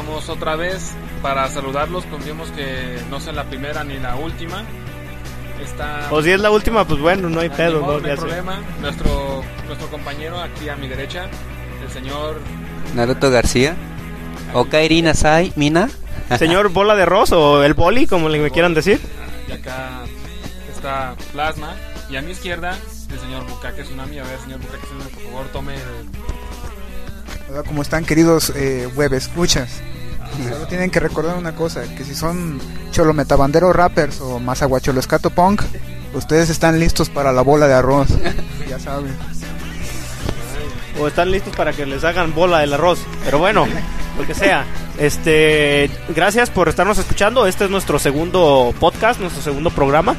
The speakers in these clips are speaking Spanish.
estamos otra vez para saludarlos. Confiemos que no sea la primera ni la última. Está. O si es la última, pues bueno, no hay pedo, modo, ¿no? no hay problema. Nuestro, nuestro compañero aquí a mi derecha, el señor. Naruto García. Okairi Nasai Mina. Señor Bola de Ross o el Boli, como le me quieran decir. Y acá está Plasma. Y a mi izquierda, el señor Bukake Tsunami. A ver, señor Bukake Tsunami, por favor, tome el. Hola, ¿cómo están queridos eh, web escuchas? Solo tienen que recordar una cosa, que si son cholo metabandero rappers o mazaguacholo escato punk, ustedes están listos para la bola de arroz. ya saben. O están listos para que les hagan bola del arroz. Pero bueno, lo que sea. Este, gracias por estarnos escuchando. Este es nuestro segundo podcast, nuestro segundo programa.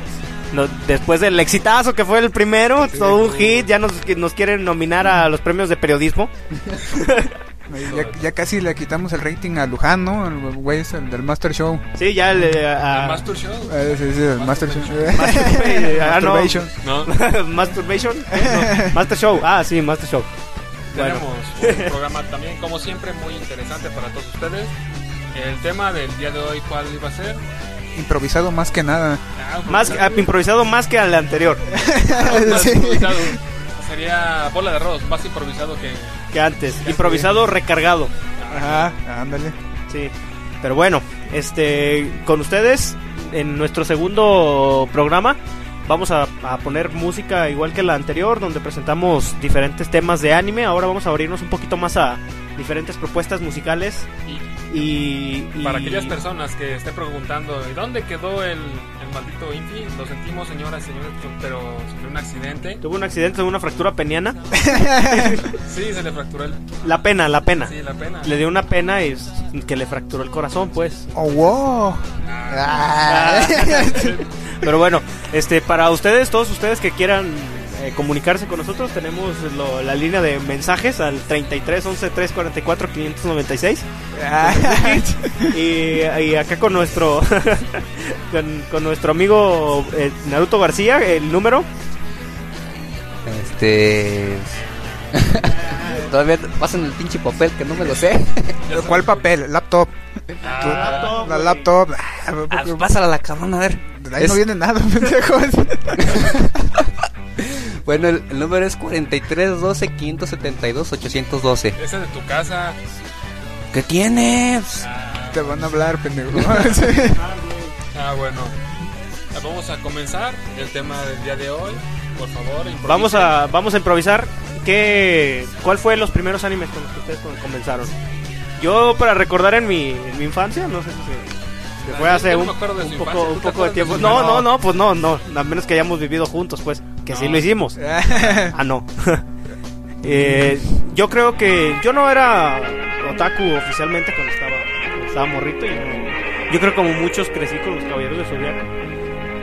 No- después del exitazo que fue el primero, todo un hit, ya nos, nos quieren nominar a los premios de periodismo. Ya, ya casi le quitamos el rating a Luján, ¿no? El güey es el del Master Show. Sí, ya el, a- el Master Show. Eh, sí, sí, el Master Show. Masturbation. Ah, no. Masturbation. No, Masturbation. ¿Eh? No. Master Show. Ah, sí, Master Show. Bueno. tenemos un programa también, como siempre, muy interesante para todos ustedes. El tema del día de hoy, ¿cuál iba a ser? Improvisado más que nada. Ah, Más ah, improvisado más que al anterior, más Sí. improvisado. Sería bola de arroz, más improvisado que. Que antes. Improvisado recargado. Ajá, ándale. Sí. Pero bueno, este con ustedes en nuestro segundo programa vamos a, a poner música igual que la anterior donde presentamos diferentes temas de anime. Ahora vamos a abrirnos un poquito más a diferentes propuestas musicales Y y, y- para aquellas personas que estén preguntando, ¿y dónde quedó el, el maldito Infi? Lo sentimos, señoras y señores, pero sufrió un accidente. tuvo un accidente, tuvo una fractura peniana. Sí, se le fracturó el. La pena, la pena. Sí, la pena. Le dio una pena y que le fracturó el corazón, pues. Oh, wow. Ah. Pero bueno, este para ustedes, todos ustedes que quieran eh, comunicarse con nosotros, tenemos lo- la línea de mensajes al 33 11 344 596 y, y acá con nuestro con, con nuestro amigo eh, Naruto García, el número Este. Todavía pasan el pinche papel que no me lo sé. ¿Cuál papel? Laptop. laptop, La laptop. Ah, pásala a la cabrona, a ver. Ahí no viene nada, pendejos. Bueno, el, el número es 4312 572 812. Ese de tu casa. ¿Qué tienes? Te van a hablar, pendejo. Ah, bueno. Ah, Vamos a comenzar el tema del día de hoy. Por favor, improvisen. Vamos a vamos a improvisar qué cuál fue los primeros animes con los que ustedes com- comenzaron. Yo para recordar en mi, en mi infancia, no sé si se, se fue Ah, hace un, un poco, infancia. ¿Tú un poco de tiempo. No, no, no, pues no, no, a menos que hayamos vivido juntos, pues, que sí lo hicimos. Ah, no. Eh, yo creo que yo no era otaku oficialmente cuando estaba, cuando estaba morrito. Y yo creo como muchos crecí con los caballeros de Zodiaco.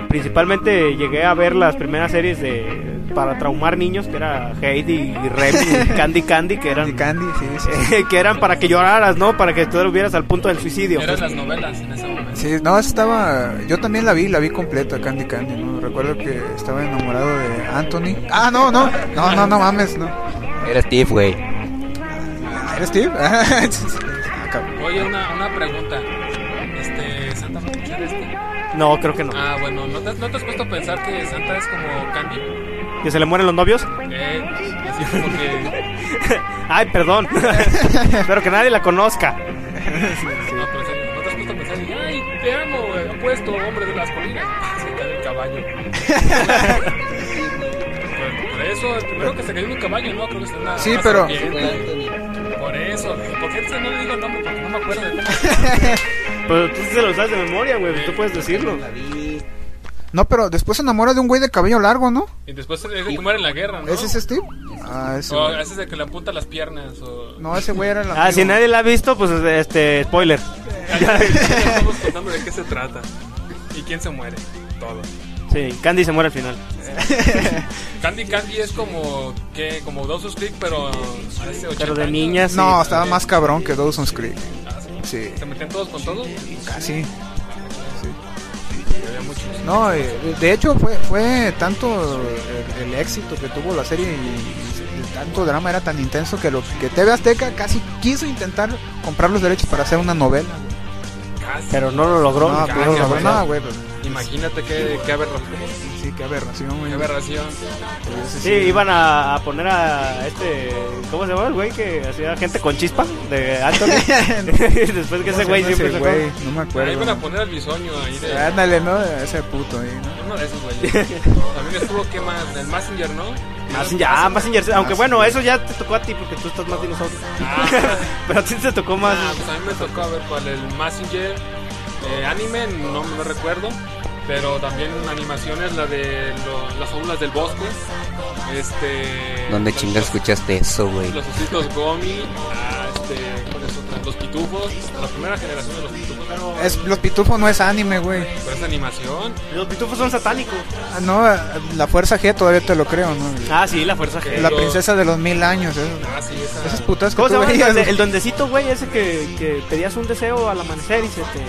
principalmente llegué a ver las primeras series de para traumar niños, que era Heidi y Remy y Candy Candy, que eran Candy, Candy, sí, sí. que eran para que lloraras, ¿no? Para que tú hubieras al punto del suicidio. Eran las novelas en ese momento. Sí, no, estaba. Yo también la vi, la vi completa, Candy Candy, ¿no? Recuerdo que estaba enamorado de Anthony. Ah, no, no, no, no, no mames, no. Era Steve, güey. ¿Eres Steve? Ah. Oye, una, una pregunta. Este, ¿Santa va a escuchar este? No, creo que no. Ah, bueno, ¿no te, ¿no te has puesto a pensar que Santa es como Candy? ¿Que se le mueren los novios? Eh, así como que... Ay, perdón. Espero que nadie la conozca. No, pero en ¿no te has puesto a pensar? Ay, te amo, eh, apuesto, hombre de las colinas. Se cae el caballo. Por- Por eso, el primero que se cayó en un caballo, ¿no? Creo que es una Sí, una pero- serpiente. Por eso, ¿por qué no le digo el nombre? Porque no me acuerdo de. Pero tú sí se lo sabes de memoria, güey. Tú puedes decirlo. No, pero después se enamora de un güey de cabello largo, ¿no? Y después es el que muere en la guerra, ¿no? ¿Ese es Steve? Ah, ese. O güey. ese es el que le apunta las piernas. O... No, ese güey era el Ah, si nadie la ha visto, pues este, spoiler. Estamos contando de qué se trata. ¿Y quién se muere? Todo. Sí, Candy se muere al final. Candy Candy es como que como Dawson's Creek, pero hace 80 Pero de años. niñas. sí. No, estaba más cabrón que Dawson's Creek. Ah, sí. Sí, ¿Se metían todos con todos? casi. Había muchos. No, eh, de hecho fue, fue tanto el, el éxito que tuvo la serie y, y tanto drama era tan intenso que lo que TV Azteca casi quiso intentar comprar los derechos para hacer una novela. Casi. Pero no lo logró. No, casi, güey, pues, Imagínate qué, qué aberración. Sí, qué aberración, güey. Qué aberración. Sí, iban a, a poner a este. ¿Cómo se llama el güey que hacía gente con chispa? De Anthony. Después que ese güey ¿Cómo se siempre ese güey? No me Ahí acuerdo. iban a poner al bisoño ahí de. Ándale, ¿no? Ese puto ahí, ¿no? Uno de esos güeyes. También estuvo, ¿qué más? El Messenger, ¿no? Messenger, ah, Messenger. Aunque bueno, eso ya te tocó a ti porque tú estás más dinosaurio. Ah. Pero a ti te tocó más. Ah, pues a mí me tocó a ver cuál, el Messenger eh, anime, no me recuerdo, pero también animaciones, la de lo- las fábulas del bosque, este... ¿Dónde chingas escuchaste eso, güey? Los ositos Gomi, ah, este, ¿cuál es otra? Los pitufos, la primera generación de los pitufos, pero, Es, los pitufos no es anime, güey. pero es animación. Los pitufos son satánicos. Ah, no, la fuerza G todavía te lo creo, ¿no? Ah, sí, la fuerza G. La los- princesa de los mil años, eso. Ah, sí, esa... Esas putas que ¿Cómo se tú llama el, el duendecito, güey? Ese que, que pedías un deseo al amanecer y se te.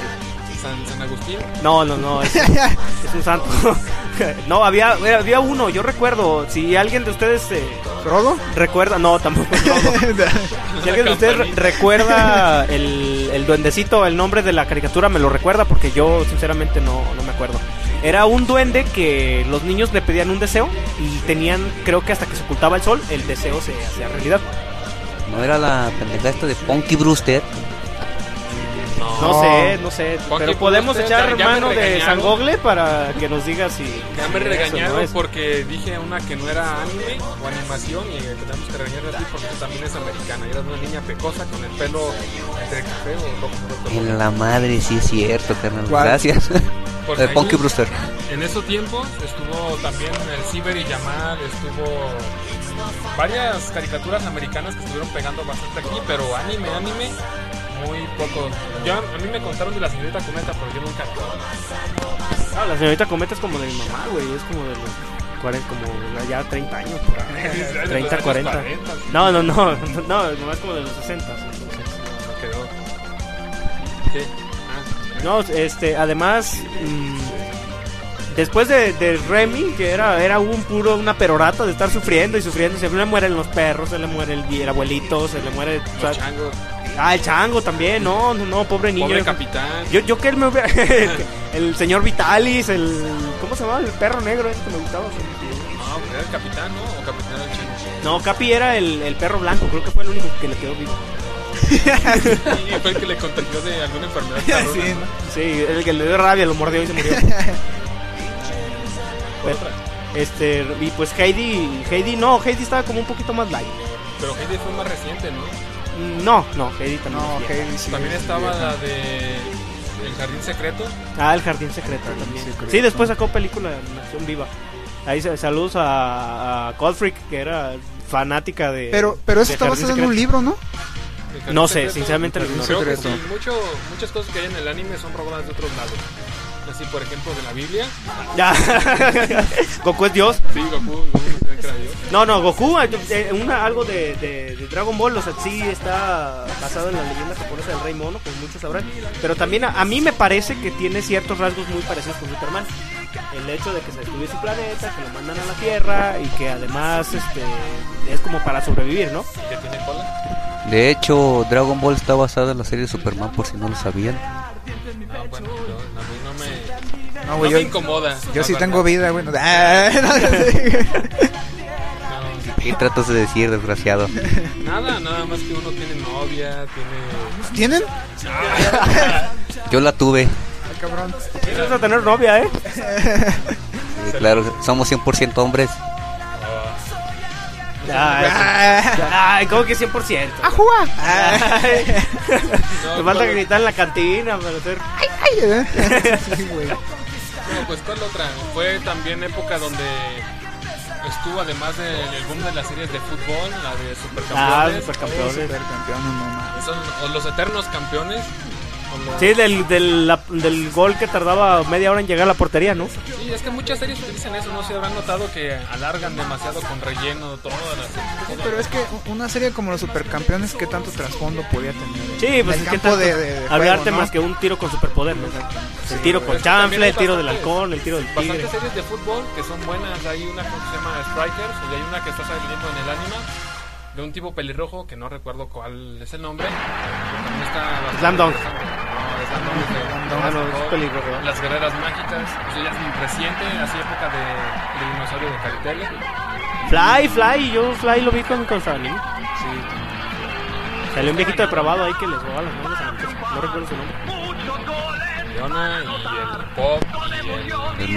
San, San Agustín. No, no, no. Es, es un santo. no, había, había uno, yo recuerdo. Si alguien de ustedes eh, ¿Frodo? recuerda. No, tampoco. no. Si alguien de ustedes re- recuerda el, el duendecito, el nombre de la caricatura, me lo recuerda porque yo sinceramente no, no me acuerdo. Era un duende que los niños le pedían un deseo y tenían, creo que hasta que se ocultaba el sol, el deseo se hacía realidad. ¿No era la pendeja esta de Punky Brewster? No, No. sé, no sé. Pero ¿qué podemos echar mano de. San Gogle para que nos diga si. Ya me regañaron no es. porque dije una que no era anime o animación y tenemos que regañarla así porque también es americana. Era una niña pecosa con el pelo entre café o rojo. En la madre, sí es cierto, carnal. ¿Cuál? Gracias. Porque de Punky Brewster. En esos tiempos estuvo también el Ciber y Yamal, estuvo varias caricaturas americanas que estuvieron pegando bastante aquí, pero anime, anime, muy poco. Yo, a mí me contaron de la señorita Cometa, pero yo nunca. Ah, la señorita Cometa es como de mi mamá, güey. Es como de los 40, como ya 30 años. por ahí. De los 30, años 40. 40, sí. No, no, no. No, nomás como de los 60. entonces. Quedó. ¿Qué? Ah, No, este, además. mm, Después de, de Remy, que era, era un puro, una perorata de estar sufriendo y sufriendo, se le mueren los perros, se le muere el, abuelito, se le muere. o sea, los changos. Ah, el chango también, no, no, no, pobre niño. Pobre capitán. Yo, yo que él me hubiera. el señor Vitalis, el. ¿Cómo se llama? El perro negro ese que me gustaba. No, pues era el capitán, ¿no? O capitán era el chango. No, Capi era el, el perro blanco, creo que fue el único que le quedó vivo. Y fue el que le contagió de alguna enfermedad. cabrona, Sí, ¿no? Sí, el que le dio rabia, lo mordió y se murió. Por otra. este, y pues Heidi, Heidi no, Heidi estaba como un poquito más light. Pero Heidi fue más reciente, ¿no? No, no, Heidi también. No, es vieja. Heidi sí. También sí, estaba sí. la de El Jardín Secreto. Ah, el jardín secreto también. secreto. Sí, después sacó película de animación viva. Ahí sa- saludos a, a Cold Freak, que era fanática de. Pero, pero eso está basado en un libro, ¿no? No sé, Secreto, sinceramente Jardín no. Creo que Secreto. sí, mucho, muchas cosas que hay en el anime son robadas de otros lados. así por ejemplo de la Biblia. Ya. Goku es Dios. Sí, Goku, Goku no. No, no, Goku, eh, una, algo de, de- de Dragon Ball, o sea, sí está basado en la leyenda japonesa del Rey Mono, como muchos sabrán. Pero también a, a mí me parece que tiene ciertos rasgos muy parecidos con Superman. El hecho de que se destruye su planeta, que lo mandan a la Tierra y que además este, es como para sobrevivir, ¿no? Que tiene cola. De hecho, Dragon Ball está basada en la serie de Superman, por si no lo sabían. Ah, bueno, yo- a mí no me, No, no güey, me yo, incomoda. yo sí tengo vida, güey. no- Ah, no, No, ¿Qué tratas de decir, desgraciado? nada, nada más que uno tiene novia, tiene... ¿Tienen? Yo la tuve. Ah, cabrón. Vas a tener novia, ¿eh? Sí, claro, somos 100% hombres. Ay, ay, ¿cómo que 100%? ¡A jugar! Ay. No, Te falta ¿cuál- gritar en la cantina para hacer... Ay, eh. Sí, güey. No, pues ¿cuál otra? Fue también época donde estuvo además del boom de las series de fútbol, la de Ah, Supercampeones. supercampeones. No. Son los eternos campeones. Sí, del, del, la- del gol que tardaba media hora en llegar a la portería, ¿no? Sí, es que muchas series utilizan eso, no se habrán notado que alargan demasiado con relleno todas las Sí, pero es que una serie como los supercampeones, ¿qué tanto trasfondo podía tener? Sí, pues es el que tanto- de, de- de había juego, arte ¿no? más que un tiro con superpoder, ¿no? El tiro con chanfle, el tiro del halcón, el tiro del tigre. Bastantes series de fútbol que son buenas. Hay una que se llama Strikers y hay una que está saliendo en el anime de un tipo pelirrojo que no recuerdo cuál es el nombre. también está Slam Dunk. No, Dunk es de- no, es Dunk, pelirrojo. Las guerreras mágicas. Eso ya es muy reciente, así época de, de dinosaurio de cartel. Fly, Fly, yo Fly lo vi con, con Sabanín. Salió un viejito depravado ahí que les robaba las manos a la. No recuerdo su nombre. Y el Pop y el El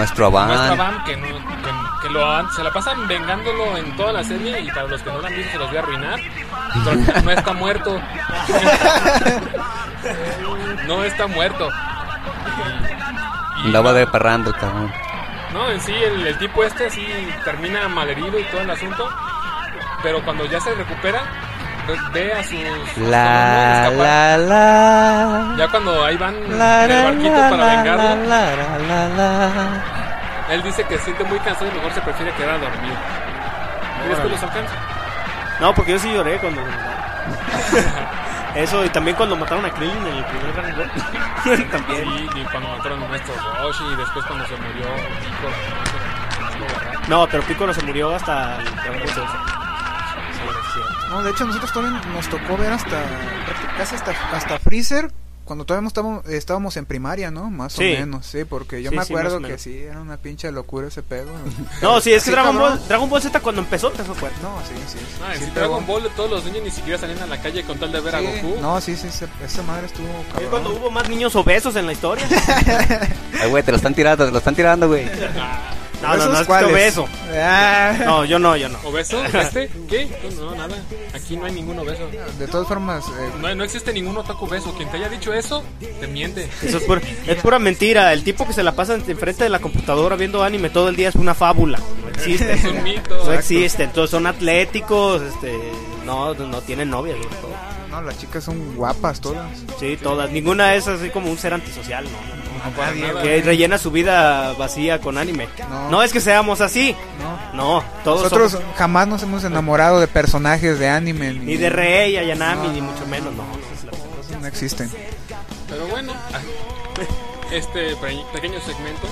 maestro. Bam, que, no, que, que lo han- se la pasan vengándolo en toda la serie y para los que no lo han visto se los voy a arruinar. Pero no está muerto. no está muerto. Andaba de parrando el cabrón. No, en sí, el, el tipo este sí termina malherido y todo el asunto. Pero cuando ya se recupera, ve- a sus... La, la, la. Ya cuando ahí van La, en el la, barquito la, para la, vengarlo, la, la, la, la. él dice que se siente muy cansado y mejor se prefiere quedar a dormir. ¿Crees que los alcanza? No, porque yo sí lloré cuando. Eso, y también cuando mataron a Krillin en el primer Dragon Ball. también. Sí, y cuando mataron a nuestro Roshi y después cuando se murió Pico. No, pero Piccolo se murió hasta el Dragon No, de hecho nosotros todavía nos tocó ver hasta casi hasta, hasta Freezer cuando todavía estábamos, estábamos en primaria, ¿no? Más Sí. o menos, sí, porque yo Sí, me acuerdo que sí, era una pinche locura ese pedo. No, sí, es que Sí, Dragon. Ball, Dragon Ball Z cuando empezó, empezó fuerte. No, sí, sí. Ah, pegó. Dragon Ball todos los niños ni siquiera salían a la calle con tal de ver a Goku. No, sí, sí, ese- esa madre estuvo Es cabrón. cuando hubo más niños obesos en la historia. Ay, güey, te lo están tirando, te lo están tirando, güey. No, no, ¿Esos no, es que obeso. Ah. No, yo no, yo no. ¿Obeso? ¿Este? ¿Qué? No, nada. Aquí no hay ningún obeso. De todas formas, eh, No, no existe ningún otaku obeso. Quien te haya dicho eso, te miente. Eso es, pura, es pura mentira. El tipo que se la pasa enfrente de la computadora viendo anime todo el día es una fábula. No existe. Es un mito. No existe. Entonces son atléticos, este, no, no tienen novia. no, las chicas son guapas todas. Sí, todas. Ninguna es así como un ser antisocial, no. Nadie. Que rellena su vida vacía con anime. No. No, es que seamos así. No. No, todos Nosotros somos- jamás nos hemos enamorado de personajes de anime. Ni de Rey, Ayanami, No, ni mucho menos, no. No existen. Pero bueno, este pe- pequeño segmento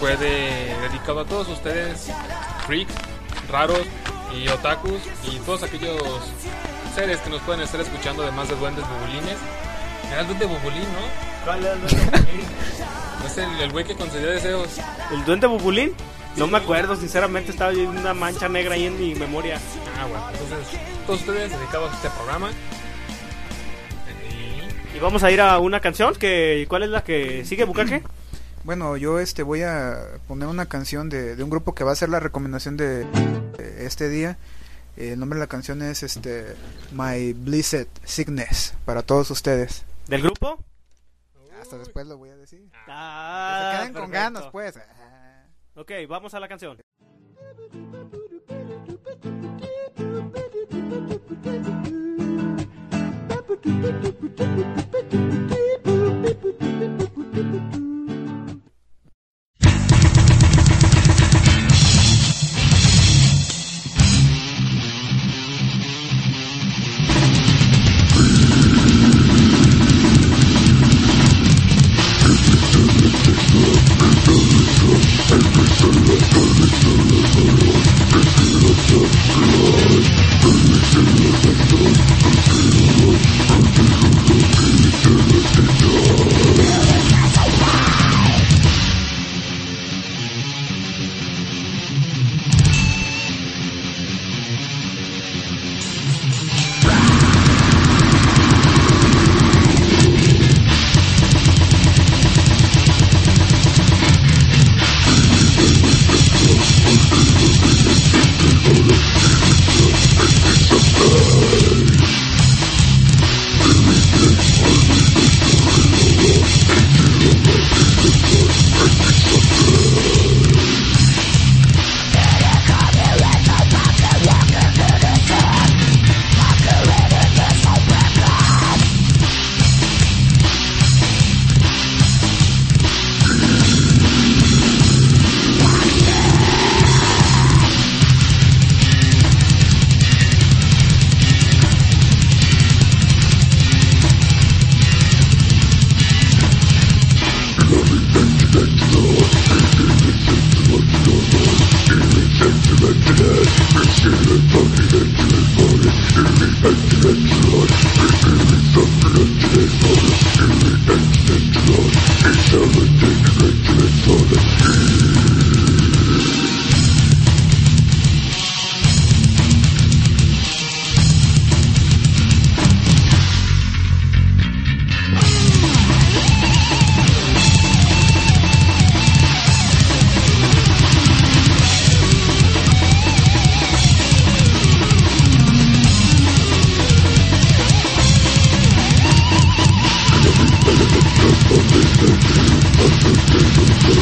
fue de- dedicado a todos ustedes, freaks, raros y otakus y todos aquellos seres que nos pueden estar escuchando, además de duendes bubulines. Era el duende bubulín, ¿no? Es el el güey que concedía deseos. ¿El duende bubulín? No me acuerdo, sinceramente estaba yo una mancha negra ahí en mi memoria. Ah, bueno, entonces todos ustedes dedicados a este programa. Y Y vamos a ir a una canción, que ¿cuál es la que sigue, Bukake? Bueno, yo este voy a poner una canción de, de un grupo que va a ser la recomendación de, de este día. Eh, El nombre de la canción es este My Blessed Sickness para todos ustedes. ¿Del grupo? Hasta después lo voy a decir. Ah, Se queden con perfecto. ganas, pues. Ah. Ok, vamos a la canción.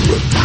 Reptile.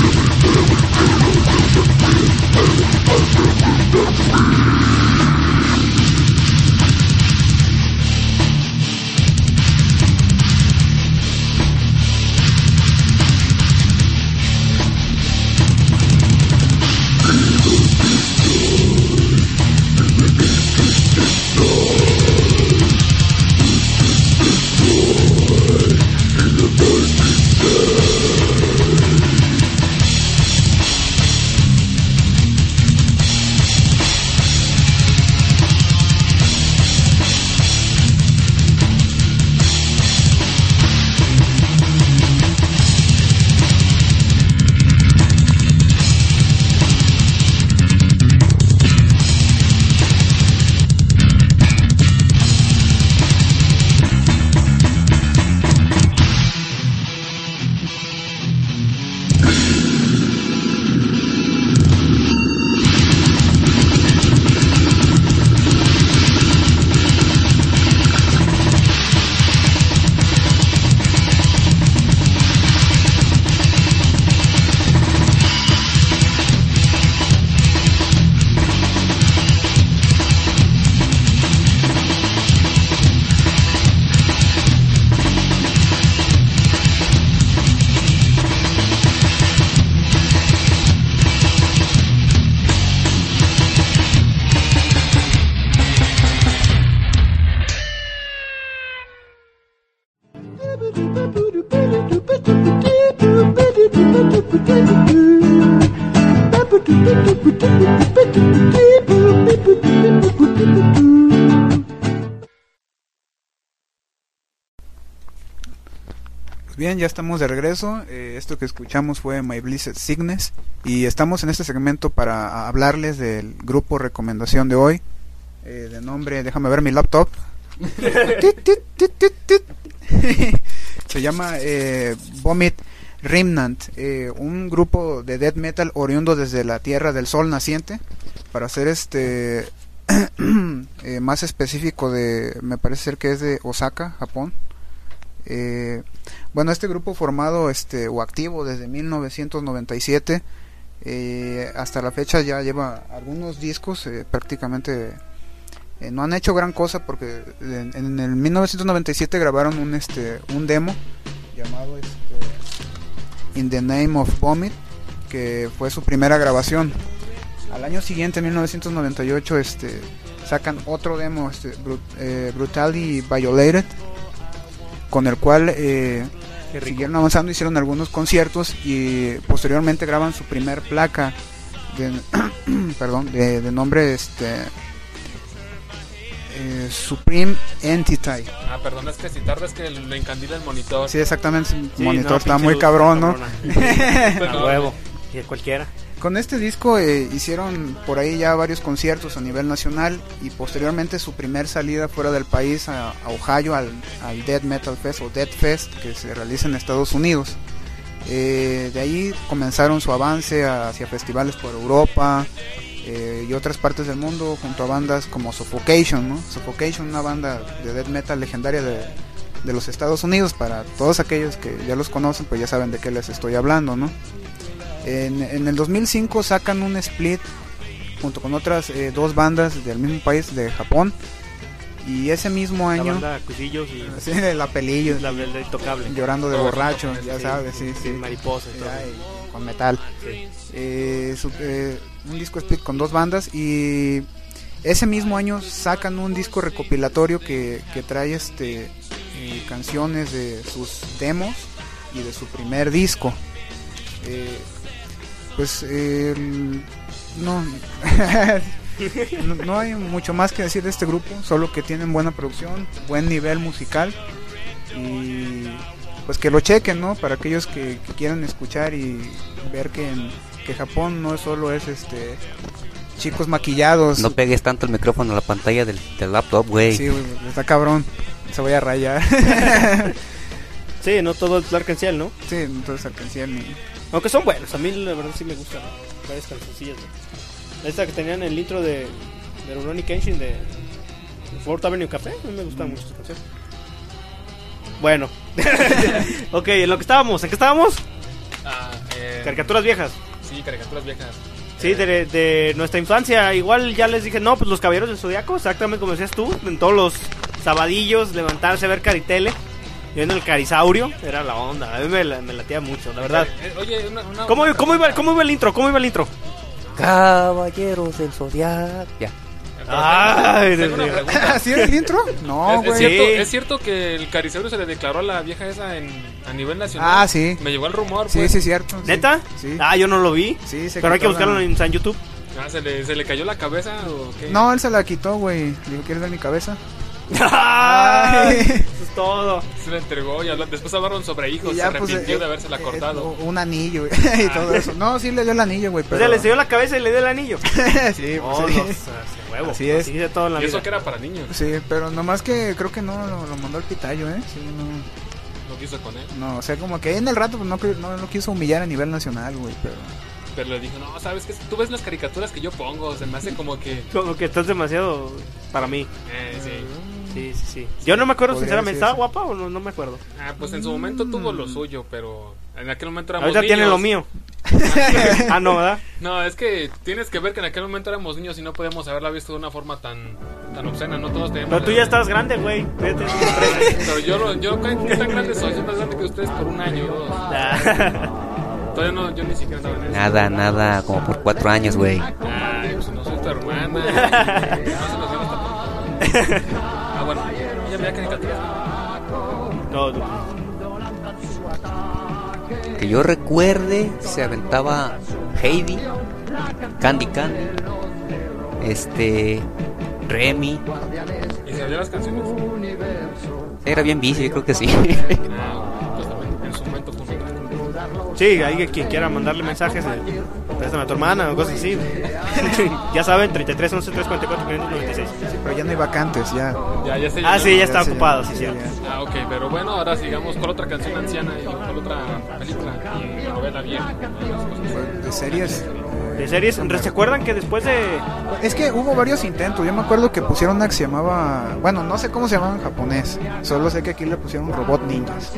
Bien, ya estamos de regreso. Eh, esto que escuchamos fue My Blessed Sickness. Y estamos en este segmento para hablarles del grupo recomendación de hoy. eh, de nombre, déjame ver mi laptop. Se llama eh, Vomit Remnant, un grupo de death metal oriundo desde la Tierra del Sol naciente. Para ser este más específico de, me parece ser que es de Osaka, Japón. Eh, bueno, este grupo formado este o activo desde 1997 eh, hasta la fecha ya lleva algunos discos, eh, prácticamente eh, no han hecho gran cosa porque en, en el 1997 grabaron un este un demo llamado este, In the Name of Vomit que fue su primera grabación. Al año siguiente, en 1998, este sacan otro demo, este, eh, Brutally Violated, con el cual eh, siguieron avanzando, hicieron algunos conciertos y posteriormente graban su primer placa de, perdón, de, de nombre este eh, Supreme Entity. Ah, perdón, es que si tarda es que le encandila el monitor. Sí, exactamente, el Sí, monitor no, está muy cabrón, ¿no? huevo. Y de cualquiera. Con este disco eh, hicieron por ahí ya varios conciertos a nivel nacional y posteriormente su primer salida fuera del país a, Ohio al, al Dead Metal Fest o Dead Fest que se realiza en Estados Unidos. Eh, de ahí comenzaron su avance hacia festivales por Europa eh, y otras partes del mundo junto a bandas como Suffocation, ¿no? Suffocation, una banda de death metal legendaria de, de los Estados Unidos. Para todos aquellos que ya los conocen, pues ya saben de qué les estoy hablando, ¿no? En, en el 2005 sacan un split junto con otras eh, dos bandas del mismo país, de Japón. Y ese mismo La año, banda Cusillos y sí, de la pelillo, la intocable. llorando de Oh, borracho, ya Sí, sabes, sí, sí. Y con metal. Sí. Eh, su- eh, un disco split con dos bandas y ese mismo año sacan un disco recopilatorio que, que trae este eh, canciones de sus demos y de su primer disco. Pues eh, no, no no hay mucho más que decir de este grupo, solo que tienen buena producción, buen nivel musical y pues que lo chequen, ¿no? Para aquellos que, que quieran escuchar y ver que, en- que Japón no solo es este chicos maquillados. No pegues tanto el micrófono a la pantalla del, del laptop, güey. Sí, está cabrón. Se voy a rayar. Sí, no todo es Arkansas, ¿no? sí, entonces alcancé mi... Aunque son buenos, a mí la verdad sí me gustan varias cancioncillas. ¿no? Esta que tenían en el intro de, de Rurouni Kenshin de Fourth Avenue Café, a mí me gustan mucho esa canción. Bueno, ok, en lo que estábamos, ¿en qué estábamos? Ah, eh, Caricaturas viejas. Sí, caricaturas viejas. Sí, de, de nuestra infancia. Igual ya les dije, no, pues los caballeros del zodiaco, exactamente como decías tú, en todos los sabadillos, levantarse a ver Caritele, viendo el Carisaurio, era la onda. A mí me, la- me latía mucho, la verdad. Eh, oye, una, una- ¿Cómo, cómo, iba, ¿Cómo iba el intro? ¿Cómo iba el intro? Caballeros del Zodiac. Ya. Ay, Tengo una pregunta. ¿Así era el intro? No, ¿Es, es güey. cierto, Sí. ¿Es cierto que el caricero se le declaró a la vieja esa en, a nivel nacional? Ah, sí. Me llegó el rumor. Sí, pues. sí, cierto. sí. ¿Neta? Sí. Ah, yo no lo vi. Sí, se Pero hay que buscarlo la- en, en YouTube. Ah, ¿se, le, ¿Se le cayó la cabeza o qué? No, él se la quitó, güey. Dijo, ¿quieres ver mi cabeza? Ay, Eso es todo. Se la entregó y habla- después hablaron sobre hijos. Y se pues, arrepintió eh, de habérsela eh, cortado. Un anillo, güey, y todo eso. No, sí le dio el anillo, güey, O pero... sea, le dio la cabeza y le dio el anillo. sí, pues, Oh, sí. o huevo. Así es. Así de todo en la y eso que era para niños. Sí, pero nomás que creo que no lo, lo mandó al pitayo, ¿eh? Sí, no, No quiso con él. no, o sea, como que en el rato pues, no, no lo quiso humillar a nivel nacional, güey, pero... Pero le dijo, no, sabes que tú ves las caricaturas que yo pongo. Se me hace como que. Como que estás demasiado para mí. Eh, sí. Sí, sí, sí. Yo no me acuerdo, sinceramente. ¿Estaba guapa o no? No me acuerdo. Ah, pues en su momento tuvo lo suyo, pero en aquel momento éramos Ahorita tiene niños. lo mío. ah, no, ¿verdad? No, es que tienes que ver que en aquel momento éramos niños y no podíamos haberla visto de una forma tan, tan obscena. No todos teníamos. Pero tú ya estás grande, güey. Fíjate. Pero yo, lo- yo ¿qué tan grande soy? Soy más grande que ustedes por un año o dos. Todavía no, yo ni siquiera estaba en eso. Nada, nada, como por cuatro años, güey. Ay, pues no soy tu hermana. No se nos. Ah, bueno, ella veía caricaturas. no, no. Que yo recuerde, se aventaba Heidi, Candy Candy, este, Remy. ¿Y se las canciones? Era bien bici, yo creo que sí. Sí, hay quien quiera mandarle mensajes, eh, préstame a tu hermana o cosas así. ya saben, 33 11 344 596. Pero ya no hay vacantes, ya. Ya, ya se Ah, sí, ya está se ocupado, sí, ya. Ah, ok, pero bueno, ahora sigamos con otra canción anciana y con otra película y novela vieja. De series. De series, ¿se acuerdan que después de... Es que hubo varios intentos. Yo me acuerdo que pusieron una que se llamaba. Bueno, no sé cómo se llamaba en japonés. Solo sé que aquí le pusieron Robot Ninjas.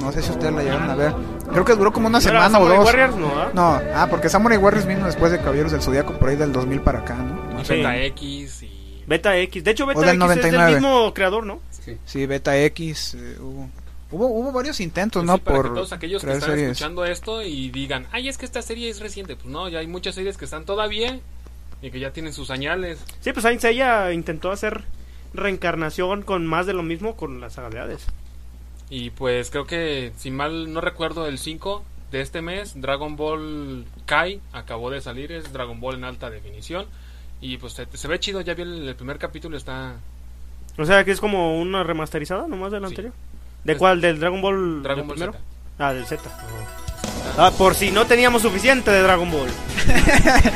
No sé si ustedes la llegaron a ver. Creo que duró como una ¿No era semana o Samurai dos. Warriors? No, ¿ah? No, ah, porque Samurai Warriors vino después de Caballeros del Zodiaco por ahí del 2000 para acá, ¿no? Y Sí. Beta X y... Beta X. De hecho, Beta X es 99. del mismo creador, ¿no? Sí, Beta X. eh, hubo, hubo, hubo varios intentos, Pues ¿no? sí, para por que todos aquellos que están series. escuchando esto y digan, ay, es que esta serie es reciente. Pues no, ya hay muchas series que están todavía y que ya tienen sus señales. Sí, pues Saint Seiya intentó hacer reencarnación con más de lo mismo con las saga de Hades. Y pues creo que, si mal no recuerdo, el 5 de este mes, Dragon Ball Kai acabó de salir, es Dragon Ball en alta definición. Y pues se, se ve chido, ya vi el, el primer capítulo, está O sea, que es como una remasterizada nomás de la Sí. anterior. ¿De Es- cuál? ¿Del Dragon Ball? Dragon del Ball primero? Z. Ah, del Z. Ah, por si no teníamos suficiente de Dragon Ball.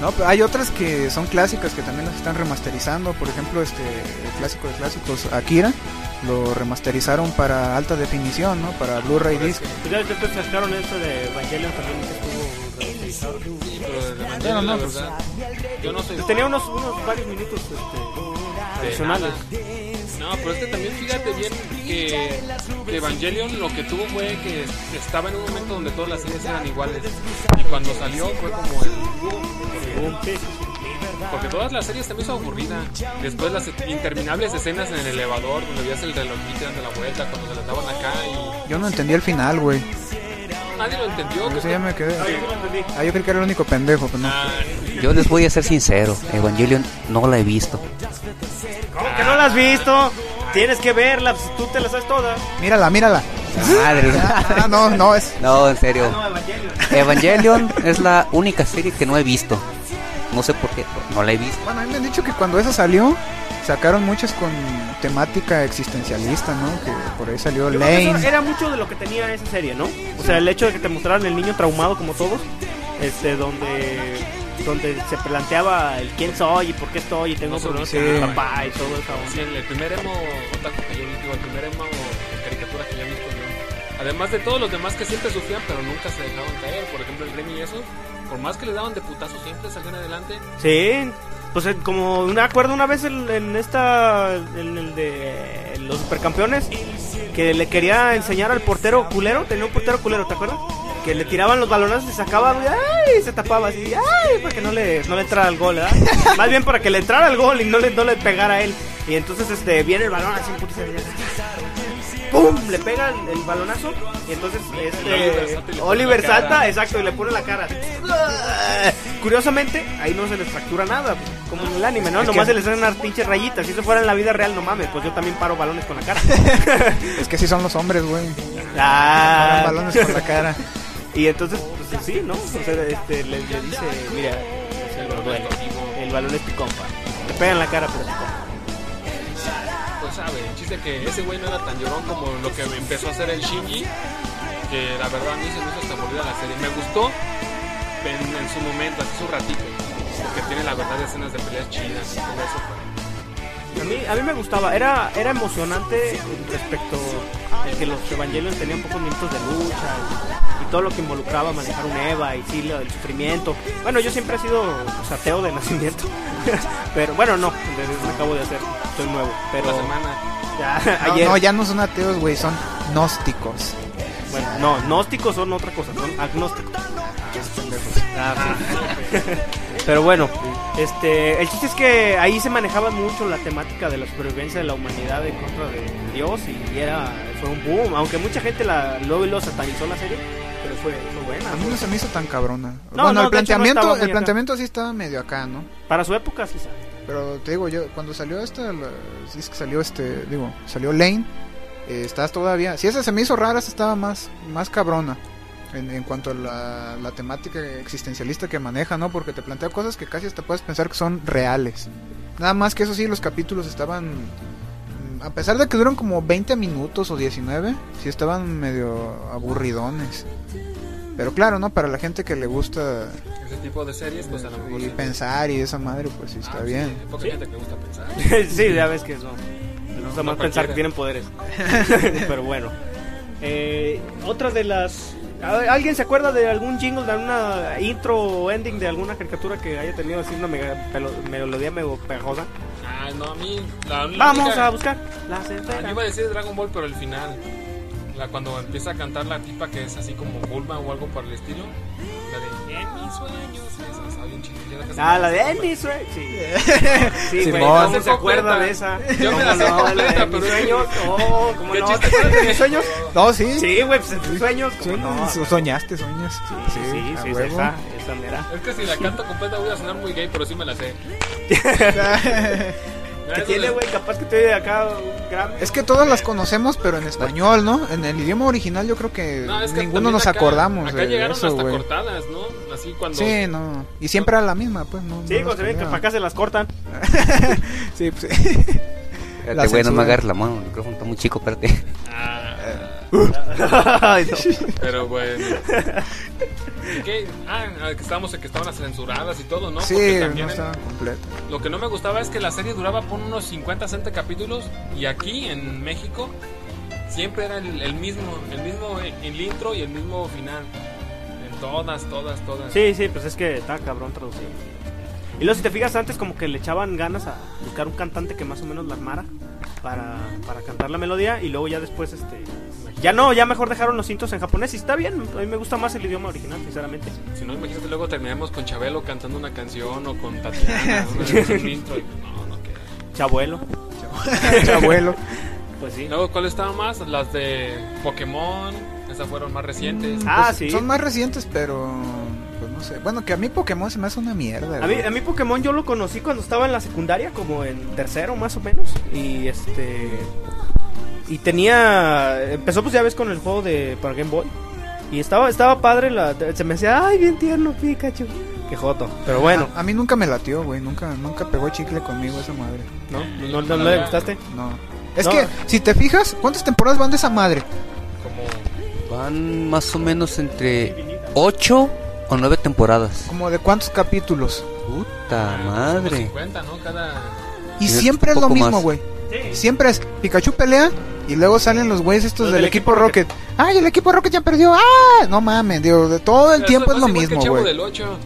No, pero hay otras que son clásicas que también las están remasterizando. Por ejemplo, este el clásico de clásicos, Akira, lo remasterizaron para alta definición, ¿no? Para Blu-ray disc. Pues ya después sacaron eso de Evangelion también que estuvo remasterizado. Sí, pero de Evangelion, no, la pues- verdad, yo no soy Pues tenía unos, unos varios minutos este, adicionales. No, pero es que también fíjate bien que, Evangelion lo que tuvo fue que estaba en un momento donde todas las series eran iguales. Y cuando salió fue como el... Boom. Porque todas las series también son aburridas. Después las interminables escenas en el elevador donde veías el relojito dando la vuelta cuando se las daban acá y Yo no entendí el final, güey. Nadie lo entendió. Ya me quedé. Ah, yo sí lo entendí. Ah, yo creí que era el único pendejo, pero no. Ah, Yo les voy a ser sincero, Evangelion no la he visto. ¿Cómo que no la has visto? Tienes que verla, pues, tú te la sabes toda. Mírala, mírala. Madre. Ah, no, no, es. No, en serio. No, Evangelion. Evangelion es la única serie que no he visto. No sé por qué, pero no la he visto. Bueno, a mí me han dicho que cuando esa salió, sacaron muchas con temática existencialista, ¿no? Que por ahí salió eso Lane. era mucho de lo que tenía esa serie, ¿no? O sea, el hecho de que te mostraran el niño traumado como todos, este, donde donde se planteaba el quién soy y por qué estoy y tengo No problemas con mi papá y todo eso. sí, el, el primer emo otaku que yo vi, digo, el primer emo de caricatura que yo he visto yo. Además de todos los demás que siempre sufrían pero nunca se dejaban caer. Por ejemplo, el Remy y esos, por más que le daban de putazo siempre salían adelante. Sí, pues como me acuerdo una vez en, en esta, en el de los supercampeones, que le quería enseñar al portero culero, tenía un portero culero, ¿te acuerdas? Que le tiraban los balonazos y sacaba, ¡ay! se tapaba así, ¡ay! Para que no le, no le entrara el gol, ¿verdad? Más bien para que le entrara el gol y no le, no le pegara a él. Y entonces este viene el balón así, putiza, ¡pum! Le pega el, el balonazo y entonces Oliver este, Oliver salta, exacto, y le pone la cara. Curiosamente, ahí no se les fractura nada, pues, como en el anime, ¿no? Es Nomás que- se les dan unas pinches rayitas. Si eso fuera en la vida real, no mames, pues yo también paro balones con la cara. Es que sí son los hombres, güey. Ah. Paran balones con la cara. Y entonces, pues sí, ¿no? O sea, este, le, le dice, mira, el balón, el balón es tu compa. Te pega en la cara, pero es tu compa. Sabe, el chiste que ese güey no era tan llorón como lo que empezó a hacer el Shinji. Que la verdad a mí se me hizo hasta aburrida la serie. Me gustó en, su momento, hace su ratito. Porque tiene la verdad escenas de peleas chidas y todo eso. A mí, a mí me gustaba, era, era emocionante respecto a que los Evangelion tenían pocos minutos de lucha y, y todo lo que involucraba manejar un Eva y sí, del sufrimiento. Bueno, yo siempre he sido pues, ateo de nacimiento, pero bueno, no, desde lo acabo de hacer, soy nuevo, pero La semana. ya, No, ayer, no, ya no son ateos, güey, son gnósticos. bueno, no, gnósticos son otra cosa, son agnósticos. Ah, sí. Pero bueno, este, el chiste es que ahí se manejaba mucho la temática de la supervivencia de la humanidad en contra de Dios y era fue un boom, aunque mucha gente la luego y lo satanizó la serie, pero fue, fue buena. A mí no se me hizo tan cabrona. No, bueno, no, el no planteamiento, muy el acá. planteamiento sí estaba medio acá, ¿no? Para su época sí sabe. Pero te digo, yo cuando salió esta, es que salió este, digo, salió Lane, eh, estás todavía, si esa se me hizo rara, esa estaba más, más cabrona. En, en cuanto a la, la temática existencialista que maneja, ¿no? Porque te plantea cosas que casi hasta puedes pensar que son reales. Nada más que eso sí, los capítulos estaban... mm, A pesar de que duran como 20 minutos o 19, sí estaban medio aburridones. Pero claro, ¿no? Para la gente que le gusta Ese tipo de series, pues a lo mejor. y sí. pensar y esa madre, pues sí Ah, está sí, bien. hay poca gente que gusta pensar. sí, ya ves que eso. Me gusta No más pensar que tienen poderes. Pero bueno. Eh, otra de las. ¿A- ¿Alguien se acuerda de algún jingle, de alguna intro o ending de alguna caricatura que haya tenido así una mega- pelo- melodía medio pegajosa? Ah, no, a mí. La, la Vamos única- a buscar la Ah, esfera. yo iba a decir Dragon Ball, pero el final. La, cuando empieza a cantar la tipa que es así como Bulma o algo por el estilo. La de mis sueños. Esa está bien casi Ah, la de sé, Ennis, güey. Sí, sí güey. Simón. ¿Cómo se acuerda de esa? Yo me ¿Cómo la sé no? La completa, de mis pero- sueños. Oh, ¿cómo ¿Qué no? ¿Te acuerdas de mis sueños? No, sí. Sí, güey, pues en tus sueños. Sí, ¿cómo no? so- soñaste, sueñas. Sí, sí, sí, sí, huevo. esa, esa mera. Es que si la canto completa voy a sonar muy gay, pero sí me la sé. Que tiene, güey, capaz que te acá un Grammy. Es que todas las conocemos, pero en español, ¿no? En el idioma original yo creo que No, es que ninguno nos acá- acordamos Acá de llegaron eso, hasta güey. cortadas, ¿no? Así cuando. Sí, no. Y siempre era la misma, pues, no. Sí, no cuando se ven que para acá se las cortan. Sí, pues, sí. Espérate, güey, no me agarres la mano, el micrófono está muy chico, espérate. Ah, Ay, no. pero bueno. Ah, que estábamos en que estaban censuradas y todo, ¿no? Sí, Porque no también en- estaba completa. Lo que no me gustaba es que la serie duraba por unos 50, 60 capítulos y aquí en México siempre era el, el mismo, el mismo el intro y el mismo final. En todas, todas, todas. Sí, sí, pues es que está cabrón traducido. Y luego si te fijas antes como que le echaban ganas a buscar un cantante que más o menos la armara para, para cantar la melodía y luego ya después este ya no, ya mejor dejaron los cintos en japonés y está bien, a mí me gusta más el idioma original, sinceramente. Si no, imagínate luego terminamos con Chabelo cantando una canción o con Tatiana, una- un intro y no, no queda. Chabuelo. Abuelo. Pues sí. Luego, ¿cuál estaba más? Las de Pokémon, esas fueron más recientes. Ah, Pues, sí. Son más recientes, pero. No sé. Bueno, que a mí Pokémon se me hace una mierda. A mí, a mí Pokémon yo lo conocí cuando estaba en la secundaria, como en tercero más o menos. Y este. Y tenía. Empezó, pues ya ves, con el juego de para Game Boy. Y estaba, estaba padre. La, se me decía, ay, bien tierno, Pikachu. Qué joto. Pero bueno, A, a mí nunca me latió, güey. Nunca, nunca pegó chicle conmigo esa madre. ¿no? ¿No, no, no le gustaste? No. Es No. que, si te fijas, ¿cuántas temporadas van de esa madre? Como Van más o menos entre 8 o 9 temporadas. Como de cuántos capítulos. Puta madre. 50, ¿no? Cada. Y Sí, siempre es lo mismo, güey. Siempre es Pikachu pelea y luego salen los güeyes estos Los del, del equipo equipo Rocket. Ay, el equipo Rocket ya perdió. ¡Ah! No mames, digo, de todo el tiempo es lo mismo, güey. del 8.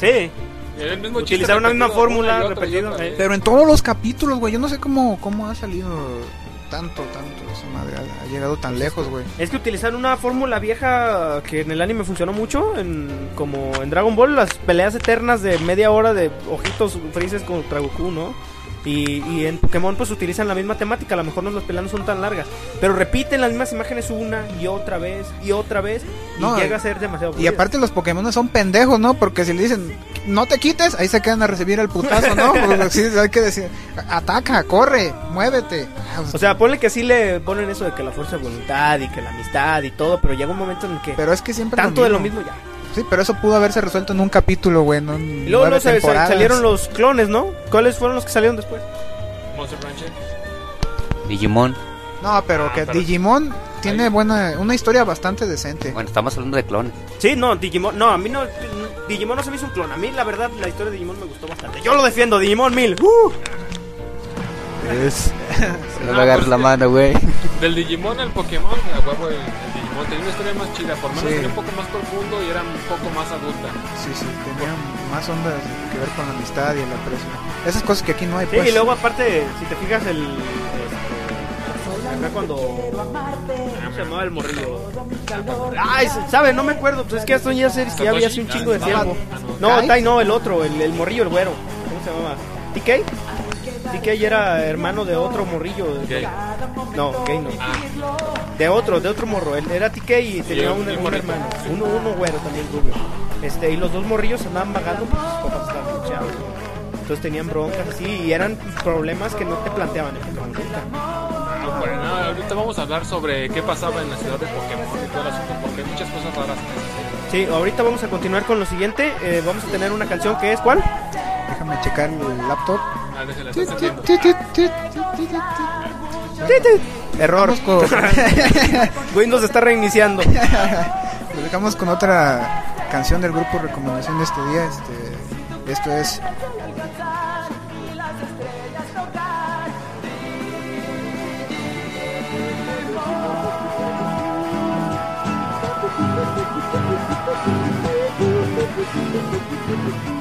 Sí. El mismo Utilizaron la misma fórmula, repetido, eh. Pero en todos los capítulos, güey. Yo no sé cómo, cómo ha salido tanto, tanto esa madre. Ha, llegado tan lejos, güey. Es que utilizaron una fórmula vieja que en el anime funcionó mucho, en, como en Dragon Ball, las peleas eternas de media hora de ojitos frises contra Goku, ¿no? Y, y en Pokémon pues utilizan la misma temática, a lo mejor no las peleas no son tan largas, pero repiten las mismas imágenes una y otra vez y otra vez y No, llega a ser demasiado Y aparte los Pokémon son pendejos, ¿no? Porque si le dicen, no te quites, ahí se quedan a recibir el putazo, ¿no? Pues, sí, hay que decir, ataca, corre, muévete. Ah, pues, O sea, ponle que sí le ponen eso de que la fuerza de voluntad y que la amistad y todo, pero llega un momento en el que pero es que siempre tanto de lo mismo ya. Sí, pero eso pudo haberse resuelto en un capítulo, güey, no luego, luego se- salieron los clones, ¿no? ¿Cuáles fueron los que salieron después? Monster Rancher. Digimon. No, pero Ah, que pero- Digimon tiene Ahí- buena, una historia bastante decente. Bueno, estamos hablando de clones. Sí, no, Digimon, no, a mí no, Digimon no se me hizo un clon, a mí la verdad la historia de Digimon me gustó bastante. Yo lo defiendo, Digimon 1000. ¡Uh! Es- No Ah, me agarres pues, la mano, güey. Del Digimon al Pokémon, a huevo el, el Digimon tenía una historia más chida, por lo menos Sí. tenía un poco más profundo y era un poco más adulta. sí, sí, tenía más ondas que ver con la amistad y el aprecio. Esas cosas que aquí no hay, Sí, pues. y luego aparte, si te fijas el... este, acá cuando... ¿Cómo se llamaba el morrillo? Ay, ¿sabe? No me acuerdo, pues es que esto ya, series que ya había hace un chingo de tiempo. No, ¿Kai? Tai no, el otro, el, el morrillo, el güero. ¿Cómo se llamaba? ¿TK? TK era hermano de otro morrillo. No, Kay no. Ah, De otro, de otro morro. Él era TK y tenía un- hermano. Uno, uno güero también rubio. Este, y los dos morrillos andaban vagando porque sus papás estaban luchados. Entonces tenían broncas así y eran problemas que no te planteaban en Pokémon nunca. Bueno, no, ahorita vamos a hablar sobre qué pasaba en la ciudad de Pokémon y todo el asunto, porque hay muchas cosas raras. Sí, ahorita vamos a continuar con lo siguiente. Eh, vamos a tener una canción que es ¿cuál? Déjame checar el laptop. Error. Con- Windows está reiniciando. Lo dejamos con otra canción del grupo recomendación de este día. Este, esto es Thank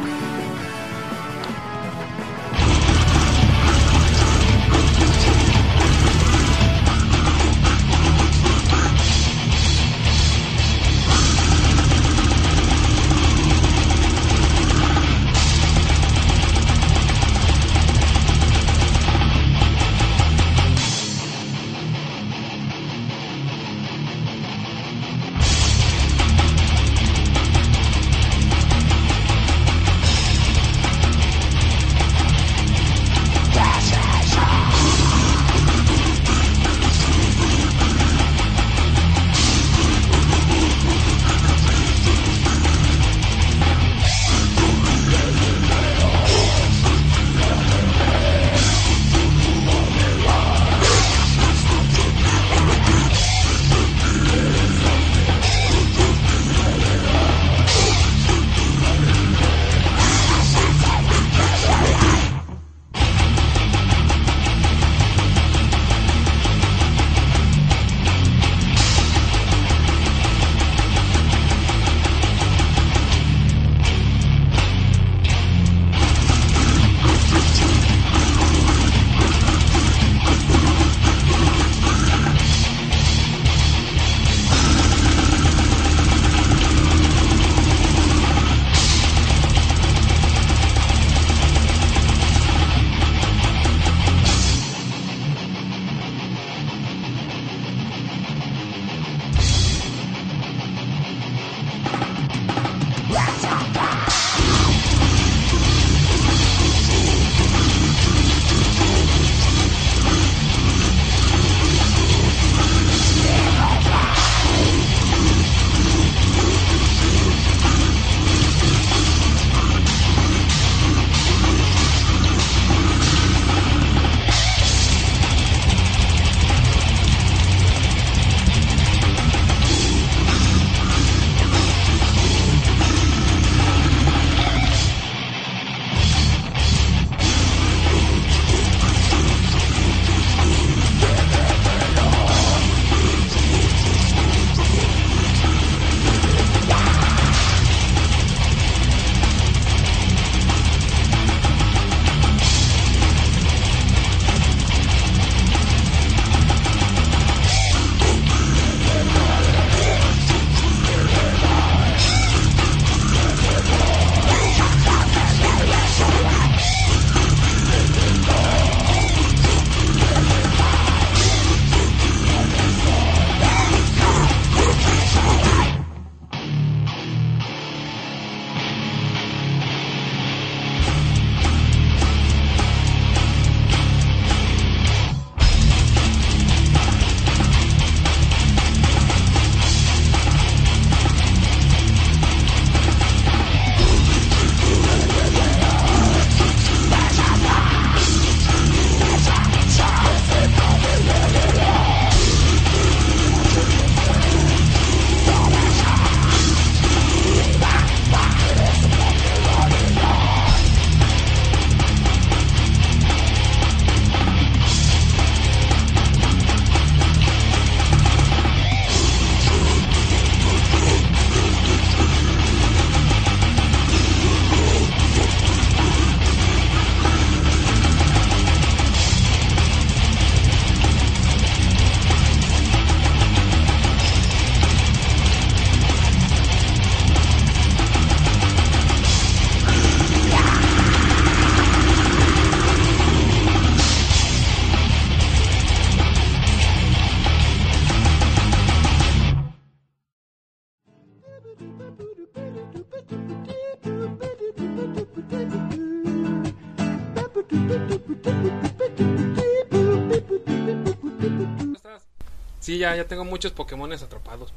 Sí, ya, ya tengo muchos Pokémones atrapados.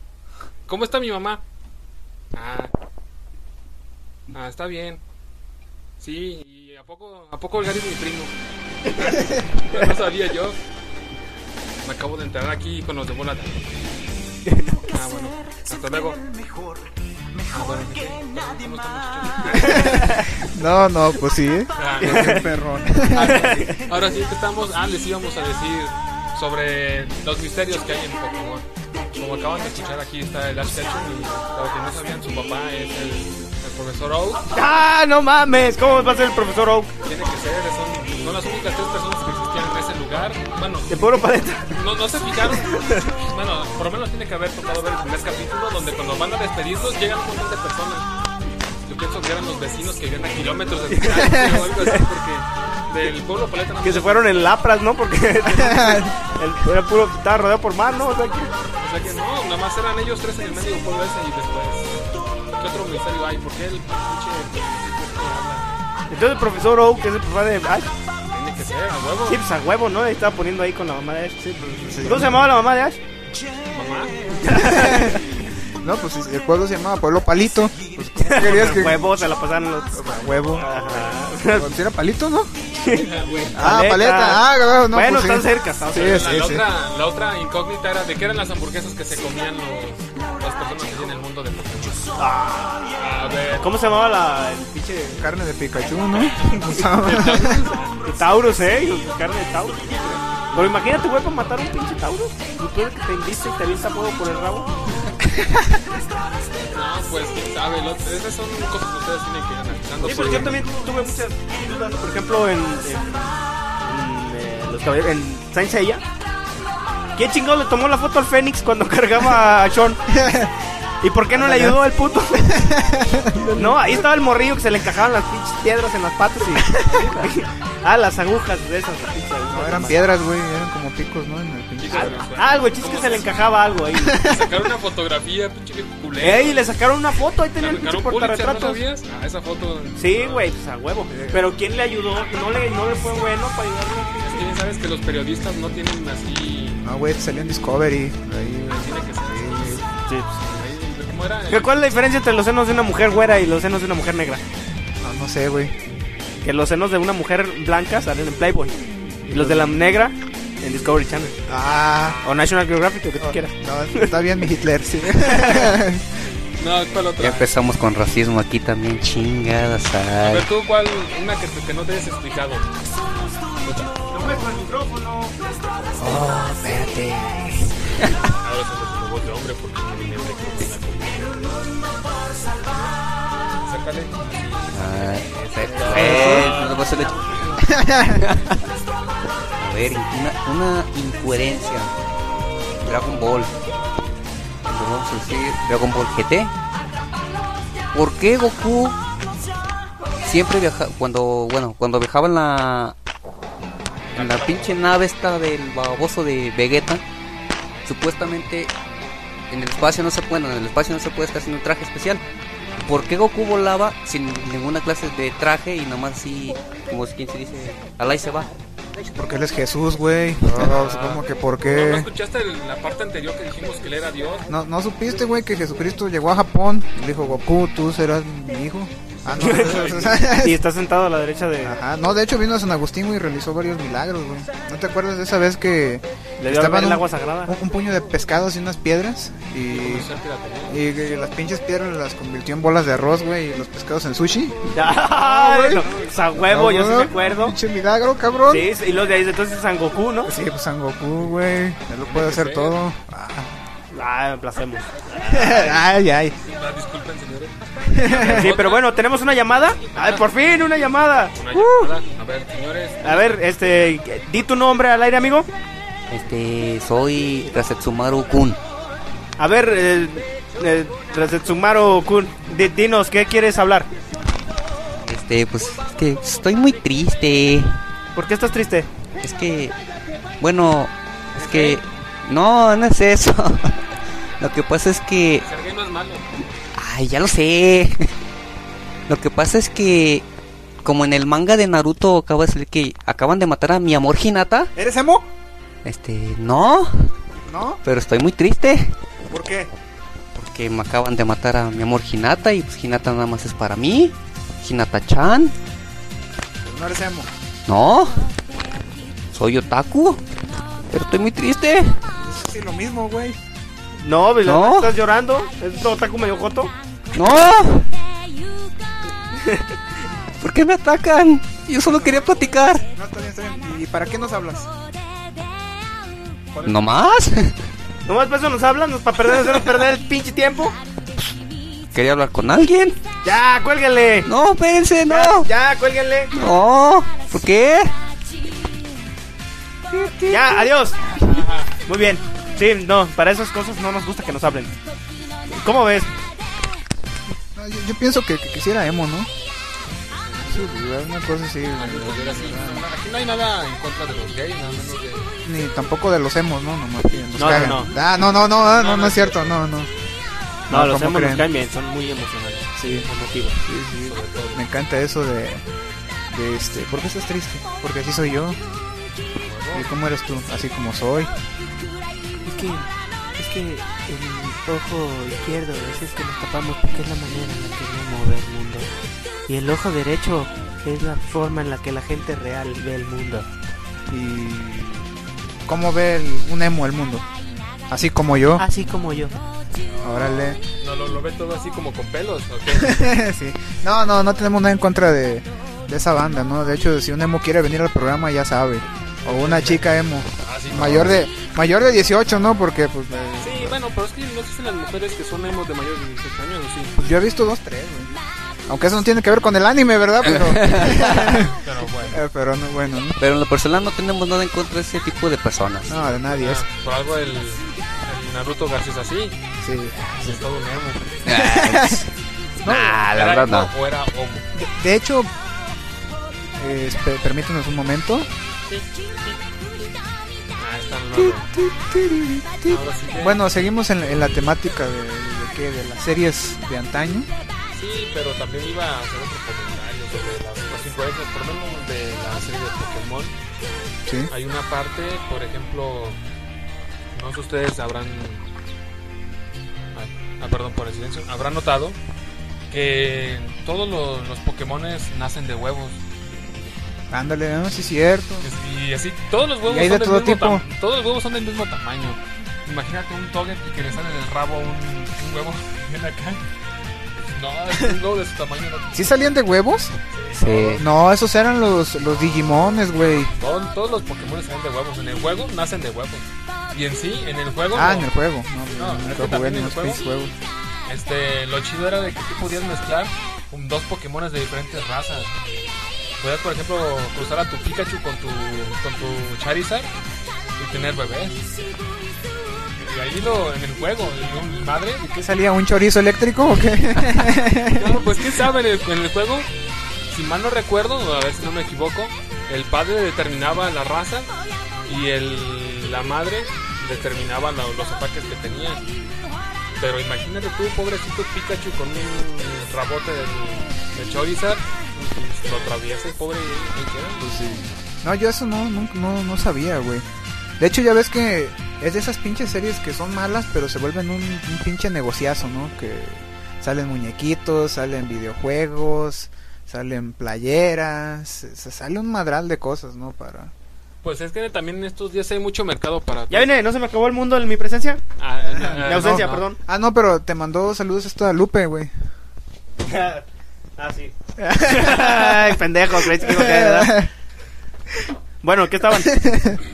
¿Cómo está mi mamá? Ah. ah está bien. Sí, y a poco, a poco Olgar es mi primo. no sabía yo. Me acabo de enterar aquí con los de bola. Ah, bueno. Hasta luego. Ah, bueno. ¿cómo está, No, no, pues sí. ¿eh? Ah, perrón. Ahora sí que estamos. Ah, les íbamos a decir sobre los misterios que hay en Pokémon. Como acaban de escuchar, aquí está el Ash Ketchum y para que no sabían, su papá es el, el profesor Oak. ¡Ah, no mames! ¿Cómo va a ser el profesor Oak? Tiene que ser, son, son las únicas tres personas que Bueno, De puro paleta. no, no se fijaron. Bueno, por lo menos tiene que haber tocado ver el primer capítulo donde cuando van a despedirlos llegan un montón de personas. Yo pienso que eran los vecinos que viven a kilómetros de o algo así, porque del pueblo paleta no Que se fueron en Lapras, ¿no? Porque el, era puro, estaba rodeado por mar, ¿no? O sea, que- O sea que no, nada más eran ellos tres en el medio del pueblo ese y después. ¿Qué otro misterio hay? ¿Por qué el pinche este habla? Entonces el profesor Oak, que es el papá de Ash, que a huevo. sí, pues a huevo, ¿no? Estaba poniendo ahí con la mamá de Ash. ¿Cómo se llamaba la mamá de Ash? Mamá. No, pues el pueblo se llamaba Pueblo Palito. Pues, ¿cómo querías que.? Huevo, se la pasaron los... A huevo. Ajá. Pues, era palito, ¿no? Ah, Paleta. paleta. Ah, no, bueno, pues, sí. están cerca, están Sí, cerca. sí, la, la sí. otra, la otra incógnita era de qué eran las hamburguesas que se comían los, las personas que en el mundo de Pokémon. A ver. ¿Cómo se llamaba la, el pinche Carne de Pikachu, ¿no? De Taurus, eh? Carne de Taurus. Pero imagínate, güey, para matar a un pinche Taurus. Y tú eres que te inviste y te avienta fuego por el rabo. No, pues quién sabe. lo- esas son cosas que ustedes tienen que ir analizando. Sí, pero porque- yo también tuve muchas dudas. Por ejemplo, en, en, en, eh, los caballeros- en Saint Seiya. ¿Quién chingado le tomó la foto al Fénix cuando cargaba a Sean? ¿Y por qué no le ayudó al puto? No, ahí estaba el morrillo que se le encajaban las pinches piedras en las patas y... ah, las agujas de esas. pinches agujas. no, eran piedras, güey. Eran como picos, ¿no? En el pinche. Ah, chiste es que se le encajaba algo ahí. Sacaron una fotografía, pinche viejo culero. Ey, le sacaron una foto, ahí tenía el pinche Pulitzer, ¿no portarretratos. sabías? Ah, esa foto. Sí, güey, pues a huevo. Pero ¿quién le ayudó? ¿No le, no le fue bueno para ayudarle? Es que bien sabes que los periodistas no tienen así. No, güey, salió en Discovery. Ahí, Tiene que ser. Sí, Ahí, ¿Cómo era? ¿Qué- ¿Cuál es la diferencia entre los senos de una mujer güera y los senos de una mujer negra? no, no sé, güey. Que los senos de una mujer blanca salen en Playboy. Y los de la negra en Discovery Channel. Ah, O National Geographic, lo que tú quieras. no, está bien mi Hitler, sí. No, ¿cuál otra? Ya empezamos con racismo aquí también, chingadas. A ay. ver, tú, ¿cuál? Una que, que no te hayas explicado. No me el micrófono. Oh, espérate. Ahora se su voz de hombre porque tiene el A ver, una, una incoherencia. Dragon Ball. Vamos a decir Dragon Ball GT. ¿Por qué Goku siempre viaja cuando bueno cuando viajaba en la en la pinche nave esta del baboso de Vegeta supuestamente en el espacio no se puede en el espacio no se puede estar sin un traje especial ¿Por qué Goku volaba sin ninguna clase de traje y nomás así, como quien se dice, al ahí se va? Porque él es Jesús, güey. No, ¿Cómo que por ¿No, no qué? escuchaste el- la parte anterior que dijimos que él era Dios? ¿No, ¿No supiste, güey, que Jesucristo llegó a Japón y le dijo, Goku, tú serás mi hijo? Ah, no. Y está sentado a la derecha de... Ajá, no, de hecho vino a San Agustín, güey, y realizó varios milagros, güey. ¿No te acuerdas de esa vez que Le dio a beber estaban el un, agua sagrada. un- un puño de pescados y unas piedras y, y, las pinches piedras las convirtió en bolas de arroz, güey, y los pescados en sushi? Ay, no, pues a huevo, yo sí me Ah, acuerdo. Pinche milagro, cabrón. Sí, y los de ahí entonces San Goku, ¿no? Sí, pues San Goku, güey, él lo puede hacer todo. Ah. Ah, placemos. ay, ay. Disculpen, señores. Sí, pero bueno, tenemos una llamada. Ay, por fin, una llamada. Una llamada. A ver, señores. A ver, este, di tu nombre al aire, amigo. Este, soy Rasetsumaru Kun. A ver, eh, eh, Rasetsumaru Kun, di- dinos, ¿qué quieres hablar? Este, pues, es que estoy muy triste. ¿Por qué estás triste? Es que, bueno, es que, no, no es eso. Lo que pasa es que Ser gay no es malo. Ay, ya lo sé. Lo que pasa es que, como en el manga de Naruto acaba de salir que acaban de matar a mi amor Hinata. ¿Eres emo? Este, no. ¿No? Pero estoy muy triste ¿Por qué? porque me acaban de matar a mi amor Hinata y pues Hinata nada más es para mí. Hinata-chan. Pues no eres emo. No. Soy otaku. Pero estoy muy triste. Es sí, lo mismo, güey. No, ¿verdad? No. ¿estás llorando? ¿Es un otaku medio joto? No. ¿Por qué me atacan? Yo solo quería platicar. No, está bien, está bien. ¿Y para qué nos hablas? ¿No más? Nomás para eso nos hablan, nos para perder, hacernos perder el pinche tiempo. Quería hablar con alguien. Ya, cuélguenle. No, Ya, no. ya, cuélguenle. No. ¿Por qué? Ya, adiós. Muy bien. Sí, no, para esas cosas no nos gusta que nos hablen. ¿Cómo ves? No, yo, yo pienso que, que quisiera emo, ¿no? Sí, una cosa así. Aquí no hay nada en contra de los gays, nada menos de. Ni tampoco de los emos, ¿no? Nomás que nos No, cagan. no, Ah, no, no, no, no, no, no es cierto, no, no. No, los ¿cómo hemos nos caen bien, son muy emocionales. Sí, emotivos. Sí, sí, me encanta eso de, de este, ¿por qué estás triste? Porque así soy yo. ¿Y cómo eres tú? Así como soy. Es que, es que el ojo izquierdo es el que nos tapamos porque es la manera en la que vemos ve el mundo. Y el ojo derecho es la forma en la que la gente real ve el mundo. ¿Y cómo ve el- un emo el mundo? Así como yo. Así como yo. Órale. No, lo, lo ve todo así como con pelos, ¿o qué? sí. No, no, no tenemos nada en contra de, de esa banda, ¿no? De hecho, si un emo quiere venir al programa, ya sabe. O una chica emo. Ah, sí, no. Mayor de mayor de 18, ¿no? Porque, pues, eh, Sí, bueno, pero es que no existen las mujeres que son emos de mayor de 18 años, ¿o sí. pues yo he visto dos, tres, güey. Aunque eso no tiene que ver con el anime, ¿verdad? Pero, Pero bueno. eh, pero no, bueno, ¿no? Pero en lo personal no tenemos nada en contra de ese tipo de personas. No, de nadie es. Ah, por algo el, el Naruto García es así. Sí. Es todo un emo. Nah, la ¿Era verdad no. o era homo? De, de hecho, eh, permítanos un momento. Ah, Bueno, seguimos en, en la temática de, de, qué, de las series de antaño. Sí, pero también iba a hacer otro comentario sobre las, las influencias, por lo menos de la serie de Pokémon. Sí. Hay una parte, por ejemplo, no sé si ustedes habrán, ah, perdón por el silencio, habrán notado que todos los, los Pokémones nacen de huevos. Ándale, no, sí es cierto. Y así, todos los huevos son de del todo mismo tipo. Todos los huevos son del mismo tamaño. Imagínate un Toget y que le sale del rabo un, un huevo bien acá. No, es un huevo de su tamaño. No, ¿Sí salían de huevos? Sí. No, esos eran los, los Digimones, güey. Todos, todos los Pokémon salen de huevos. En el juego nacen de huevos. Y en sí, en el juego. Ah, no. en el juego. No, No, no, es que también en los el pinches juegos. Este, lo chido era de que tú podías mezclar un- dos Pokémon de diferentes razas. Podías, por ejemplo, cruzar a tu Pikachu con tu, con tu Charizard y tener bebés. Y ahí lo, en el juego, y un madre. ¿Qué salía? ¿Un chorizo eléctrico o qué? No, pues quién sabe, en el, en el juego, si mal no recuerdo, a ver si no me equivoco, el padre determinaba la raza y el, la madre determinaba lo- los ataques que tenían. Pero imagínate tú, pobrecito Pikachu, con un rabote del, Charizard, pues, lo atraviesa y pobre, queda. No, yo eso no, no, no, no sabía, güey. De hecho, ya ves que es de esas pinches series que son malas, pero se vuelven un, un pinche negociazo, ¿no? Que salen muñequitos, salen videojuegos, salen playeras, se sale un madral de cosas, ¿no? Para... Pues es que también en estos días hay mucho mercado para... ¿Ya viene? ¿No se me acabó el mundo en mi presencia? Ah, Mi ausencia, no, no. perdón. Ah, no, pero te mandó saludos esta Lupe, güey. ah, sí. Ay, pendejo, creí que iba a caer, ¿verdad? Bueno, ¿qué estaban?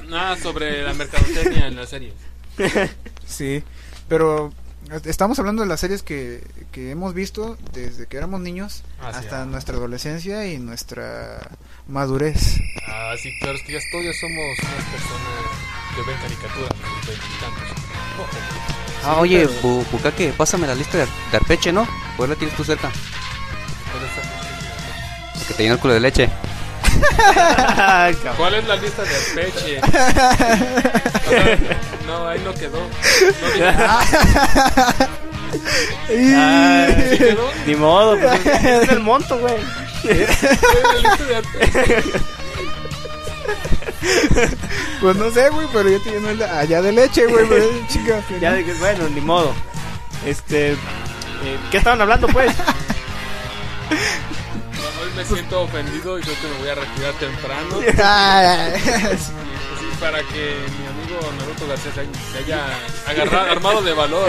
Nada sobre la mercadotecnia en la serie. Sí, pero estamos hablando de las series que, que hemos visto desde que éramos niños Así hasta es. nuestra adolescencia y nuestra madurez. Ah, sí, claro, es que ya todos somos unas personas que ven caricaturas. Ah, oye, Bu- Bukake, pásame la lista de, de Arpeche, ¿no? ¿Cuál la tienes tú cerca? Que te llenó el culo de leche. ¿Cuál es la lista de? O sea, no, ahí no quedó. No dije, Ay, ¿sí quedó? ni modo, pues es, el monto, güey. ¿Cuál es la lista de Arpeche? Pues no sé, güey, pero yo tenía el de- allá de leche, güey. Ya de que, bueno, ni modo. Este. eh, ¿Qué estaban hablando, pues? Hoy me siento ofendido y creo que me voy a retirar temprano. Ah, Sí, para que mi amigo Naruto García se haya, agarrado, armado de valor,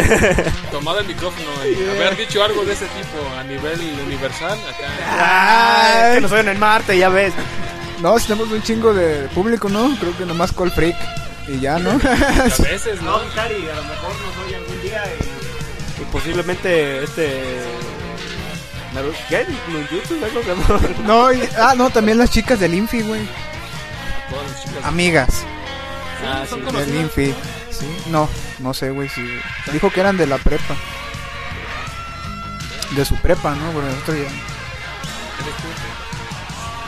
tomado el micrófono y haber dicho algo de ese tipo a nivel universal. Acá. Es que nos oyen en Marte, ya ves. No, si tenemos un chingo de público, ¿no? Creo que nomás Call Freak. Y ya, ¿no? A veces, ¿no? Cari, a lo mejor nos oye algún día y, y posiblemente este. Naruto. ¿Qué? ¿Ninjutsu? ¿Algo que no? no, y- ah, no, también las chicas del Infi, güey. Todas las chicas. Amigas Ah, son sí, del conocidas. Infi. Sí, no, no sé, güey, si... Dijo que eran de la prepa. De su prepa, ¿no? Porque nosotros ya...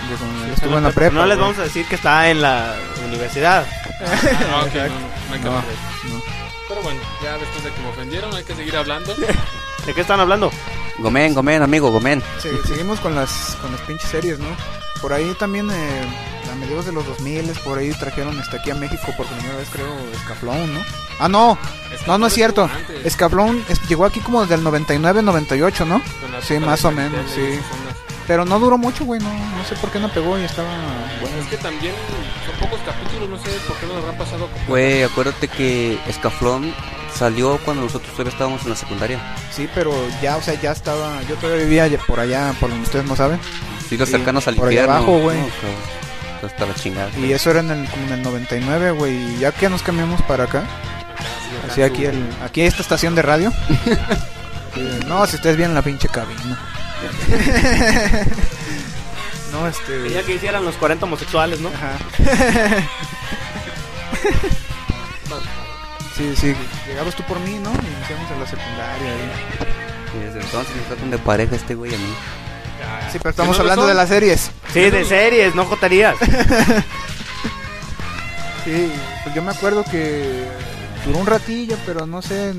de cuando estuvo en la prepa. No les güey. vamos a decir que está en la universidad. Ah, ok, no, no, no hay que No, hablar de eso. no. Pero bueno, ya después de que me ofendieron, hay que seguir hablando. ¿De qué están hablando? Gomen, gomen, amigo, gomen. Sí, seguimos con las con las pinches series, ¿no? Por ahí también eh, a mediados de los 2000 por ahí trajeron hasta aquí a México por primera vez creo Escaflón, ¿no? Ah, no. No, no es cierto. Antes, Escaflón es- llegó aquí como desde el 99, 98, ¿no? sí, más o menos, sí. Pero no duró mucho, güey, no, no sé por qué no pegó y estaba bueno. Es que también son pocos capítulos, no sé por qué no nos habrán pasado. Güey, acuérdate que Escaflón salió cuando nosotros todavía estábamos en la secundaria. Sí, pero ya, o sea, ya estaba, yo todavía vivía por allá, por donde ustedes no saben. Sí, los cercanos al por infierno. abajo, güey. No, cabrón, hasta la chingada. Y eso era en el, como en el 99, güey, y ya que nos cambiamos para acá, así aquí, el, aquí esta estación de radio. Eh, no, si ustedes vienen la pinche cabina. No, este... Quería que hicieran los 40 homosexuales, ¿no? Ajá. Sí, sí, llegabas tú por mí, ¿no? Y iniciamos en la secundaria. ahí. Y desde entonces nos tratan de pareja este güey a mí. Sí, pero estamos ¿No lo hablando son? de las series. Sí, de series, no joterías. Sí, pues yo me acuerdo que duró un ratillo, pero no sé,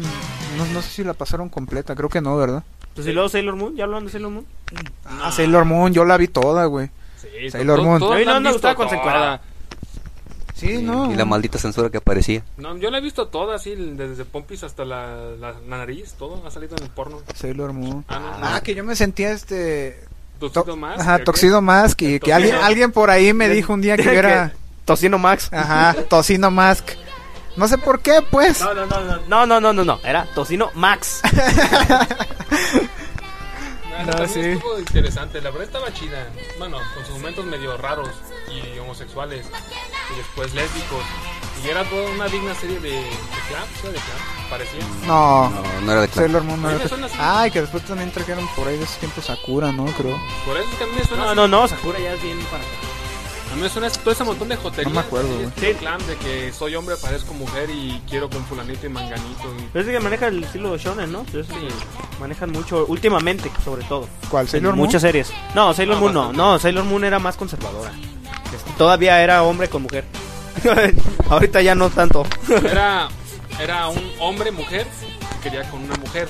no, no sé si la pasaron completa, creo que no, ¿verdad? Pues y luego Sailor Moon, ¿ya hablan de Sailor Moon? Ah, Sailor Moon, yo la vi toda, güey. Sí, Sailor to- Moon. todos A mí la no han me visto gustaba toda. Sencuerada. Sí, no. Y la maldita censura que aparecía. No, yo la he visto toda, así, desde Pompis hasta la, la, la nariz, todo ha salido en el porno. Sailor Moon. Ah, no, Ah, no. que yo me sentía este... Toxido to- más. Ajá, ¿qué? Toxido Mask y que alguien, alguien por ahí me dijo un día que yo era... Tocino Max. Ajá, Tocino Mask. No sé por qué, pues. No, no, no, no, no, no, no, no, no, era Tocino Max. No, también sí. estuvo interesante, la verdad estaba chida. Bueno, con sus momentos medio raros y homosexuales y después lésbicos. Y era toda una digna serie de, de Clamp, ¿sí? de Clamp, parecía. No, No, no era de. Sailor Moon no era-. Ay, que después también trajeron por ahí de esos tiempos Sakura, ¿no? Creo. Por eso es que a mí me suena No, así. no, no, Sakura ya es bien para acá. A mí me suena todo ese montón de joterías. No me acuerdo, güey. estilo Clamp, de que soy hombre, parezco mujer y quiero con fulanito y manganito. Y... Pero es que maneja el estilo shonen, ¿no? Sí, manejan mucho, últimamente, sobre todo. ¿Cuál? ¿Sailor En Moon? Muchas series. No, Sailor No, Moon no. No, Sailor Moon era más conservadora. Este, Todavía era hombre con mujer. Ahorita ya no tanto. Era, era un hombre, mujer, que quería con una mujer,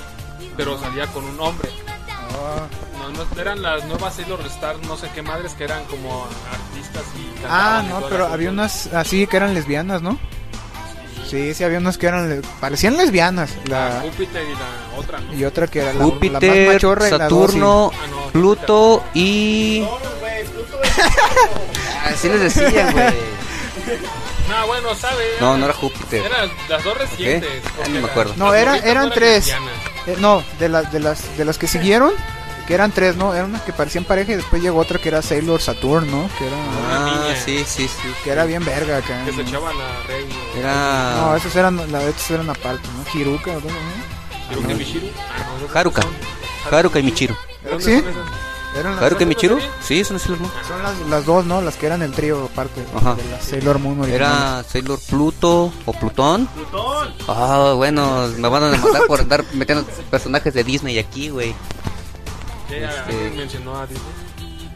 pero salía con un hombre. Ah, No, no, eran las nuevas Sailor Star, no sé qué madres, que eran como artistas y Ah, cantaban y no, todo pero había unas así que eran lesbianas, ¿no? Sí, sí, había unas que eran. parecían lesbianas. La La, Júpiter y la otra, ¿no? y otra que era la, la más Júpiter, machorra y la Saturno, Ah, no, Pluto y... Así les decían, güey. No, bueno, ¿sabe? No, no era Júpiter. Eran las dos recientes. Ah, no me acuerdo. No, era- eran no tres. Eh, no, de las de las de las que siguieron, que eran tres, ¿no? Eran unas que parecían pareja y después llegó otra que era Sailor Saturn, ¿no? Que era Ah, niña. sí, sí, sí. que era bien verga acá. Que se echaban a Rey. Era... No, esos eran la estos eran aparte, ¿no? Hiruka, ¿no? Hiroki Mishiru. Ah, no, esos Haruka. Haruka y Michiru. ¿De dónde ¿Sí? Eran las, ¿Haruka y ¿son de Michiru? Sí, son Sailor Moon. son las, las dos, ¿no? Las que eran el trío aparte Ajá. de la Sailor Moon original. Era Sailor Pluto o Plutón. Plutón. Ah, bueno, me van a demandar por andar metiendo personajes de Disney aquí, güey. Ya, Este- mencionó a Disney.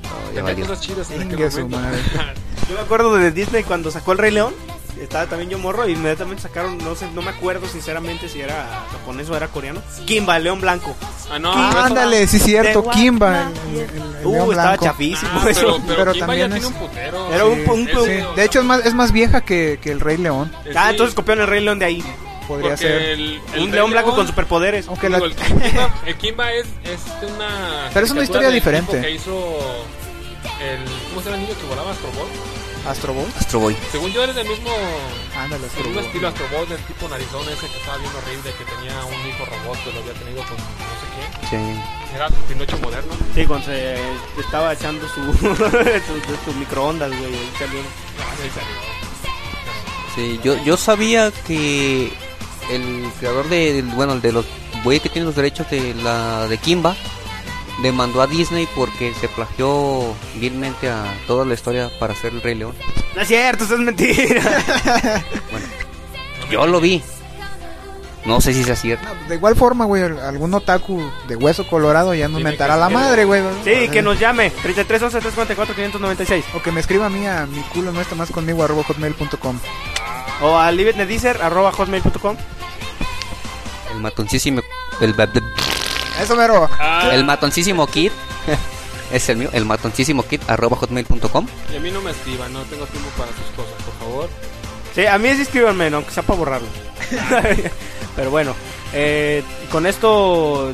Oh, ya Tenía valió. cosas chidas en Ingue aquel su momento. madre. Yo me acuerdo de Disney cuando sacó el Rey León. estaba también yo morro y inmediatamente sacaron, no sé, no me acuerdo sinceramente si era japonés o era coreano. Kimba, el León Blanco. Ah, no, eso ándale, sí cierto, Kimba. el- el- el león Uh, estaba blanco. chapísimo Ah, eso. pero, pero, Pero Kimba también ya es- tiene un putero. Era un- un- un- Sí, De hecho, es más, es más vieja que, que el Rey León. eh, Ah, sí, entonces copiaron el Rey León de ahí. Podría porque ser. el- el Un león blanco con superpoderes. Aunque la- el, Kimba, el Kimba es, es una. Pero es una historia diferente. Que hizo el. ¿Cómo se llama el niño que volaba Astro Boy? Astro Boy. Astro Boy. Según yo, eres del mismo. Ándale, El Astro mismo Boy. estilo Astro Boy, del tipo narizón ese que estaba bien horrible, que tenía un hijo robot que lo había tenido con no sé quién. Sí. Era Pinocho moderno. Sí, cuando se estaba echando su, su, su microondas, güey. ahí salió. Ah, sí, salió. Sí, yo, yo sabía que el creador de, bueno, el de los güey que tiene los derechos de la de Kimba demandó a Disney porque se plagió vilmente a toda la historia para hacer el Rey León. No es cierto, eso es mentira. Yo lo vi. No sé si sea cierto. De igual forma, güey, algún otaku de hueso colorado ya nos mentará que la madre, güey. Sí, que nos llame. 33 11 344 596. O que me escriba a mí a mi culo no está más conmigo arroba hotmail.com. O a libetnedicer arroba hotmail.com. El matoncísimo el, Eso mero. Ah, el matoncísimo kid es el mío, el matoncísimo kid arroba hotmail.com. y a mí no me escriban, no tengo tiempo para sus cosas, por favor. Sí, a mí sí escríbanme, ¿no? aunque sea para borrarlo. Pero bueno, eh, con esto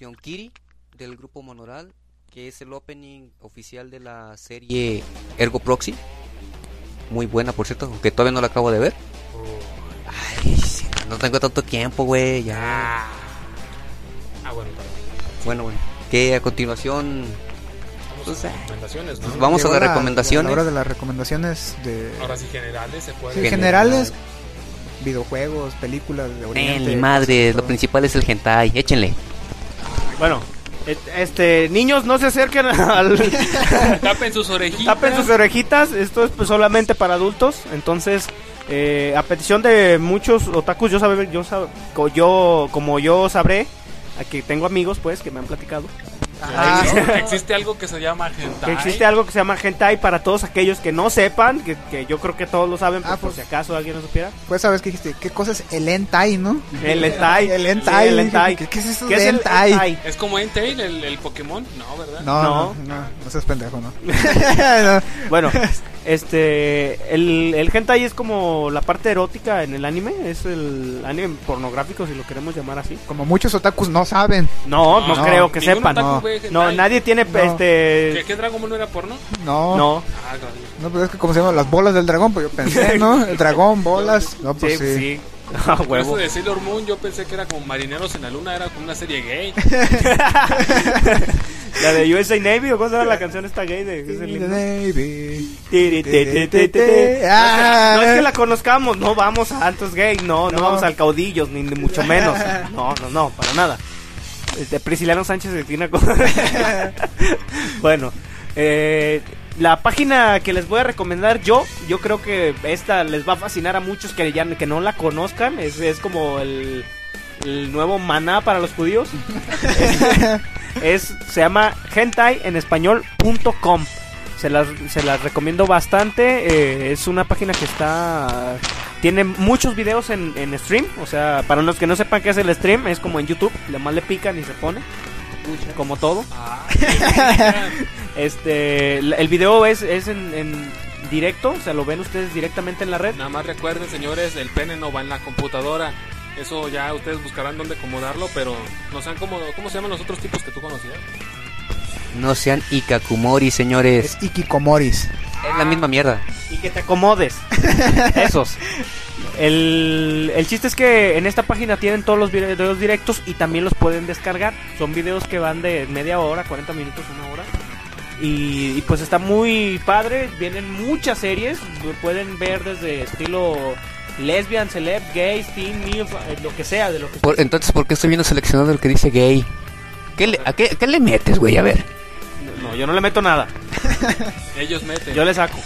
canción Kiri del grupo Monoral, que es el opening oficial de la serie Ergo Proxy. Muy buena, por cierto, aunque todavía no la acabo de ver. Ay, no tengo tanto tiempo, güey, ya. Ah, bueno, para Bueno, bueno. Que a continuación Vamos Pues, a eh. recomendaciones, ¿no? pues, vamos a Llegó las la- recomendaciones. La hora de las recomendaciones de Ahora sí, generales se puede. sí, generales, videojuegos, películas de Eh, Oriente. mi madre, lo principal es el hentai, échenle. Bueno, este, niños, no se acerquen al... Tapen sus orejitas. Tapen sus orejitas, esto es pues, solamente para adultos, entonces eh, a petición de muchos otakus, yo sabe, yo sab- yo como yo sabré, a que tengo amigos pues que me han platicado Ah. Existe algo que se llama hentai. que existe algo que se llama hentai para todos aquellos que no sepan, que, que yo creo que todos lo saben, pero Ah, por pues. si acaso alguien no supiera. Pues sabes que dijiste, ¿qué cosa es el hentai, no? El hentai, El hentai. sí, el hentai. ¿Qué, qué es eso ¿Qué de es el hentai? hentai? Es como Entei, el, el Pokémon, no, ¿verdad? No, no, No. no, no, seas pendejo, ¿no? No. Bueno, Este, el, el hentai es como la parte erótica en el anime, es el anime pornográfico si lo queremos llamar así. Como muchos otakus no saben. No, no, No, creo que sepan. no. nadie tiene No. este ¿Qué, qué Dragon Ball no era porno? No. no. Ah. No, pues es que como se llaman las bolas del dragón, pues yo pensé, ¿no? El dragón, bolas. No, pues Sí, sí. sí. A Por eso huevo. de Sailor Moon yo pensé que era como Marineros en la Luna, era como una serie gay. La de USA Navy o cómo se llama la canción esta gay de es el? Navy. Ah. No es que la conozcamos, no vamos a Antos Gay, no, no, No. vamos al Caudillos, ni, ni mucho menos. No, no, no, para nada. Este, Prisciliano Sánchez de Tina Bueno, eh, la página que les voy a recomendar yo, yo creo que esta les va a fascinar a muchos que ya que no la conozcan. Es, es como el, el nuevo maná para los judíos. es, se llama hentai en español.com. Se las, se las recomiendo bastante. eh, es una página que está. Tiene muchos videos en, en stream. O sea, para los que no sepan qué es el stream, es como en YouTube. Le más le pican y se pone. Como todo. Ah, Este, el el video es, es en, en directo. O sea, lo ven ustedes directamente en la red. Nada más recuerden, señores, el pene no va en la computadora. Eso ya ustedes buscarán dónde acomodarlo, pero no sean como, ¿cómo se llaman los otros tipos que tú conocías? No sean Ikakumori, señores. Es Ikikomoris. Es la misma mierda. y que te acomodes. Esos. El, el chiste es que en esta página tienen todos los videos directos y también los pueden descargar. Son videos que van de media hora, 40 minutos, una hora. Y, y pues está muy padre. Vienen muchas series. Pueden ver desde estilo lesbian, celeb, gay, teen, milf, eh, lo que sea de lo que Por- entonces, ¿por qué estoy viendo seleccionado el que dice gay? ¿Qué le, a qué, qué le metes, güey? A ver. No, yo no le meto nada. Ellos meten. Yo le saco.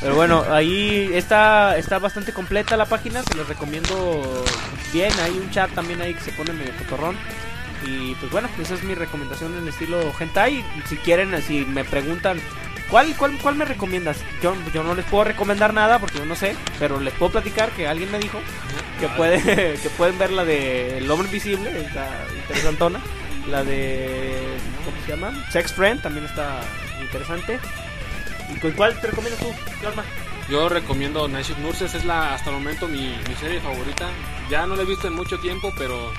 Pero bueno, ahí está está bastante completa la página, se los recomiendo bien, hay un chat también ahí que se pone medio cotorrón. Y pues bueno, esa es mi recomendación en estilo hentai. Si quieren, si me preguntan, ¿cuál, cuál, cuál me recomiendas? Yo, yo no les puedo recomendar nada porque yo no sé, pero les puedo platicar que alguien me dijo que, puede, que pueden ver la de El Hombre Invisible, está interesantona. La de, ¿cómo se llama? Sex Friend también está interesante. ¿Y con cuál te recomiendas tú, Plasma? Yo recomiendo Night Shift Nurses, es la hasta el momento mi, mi serie favorita. Ya no la he visto en mucho tiempo, pero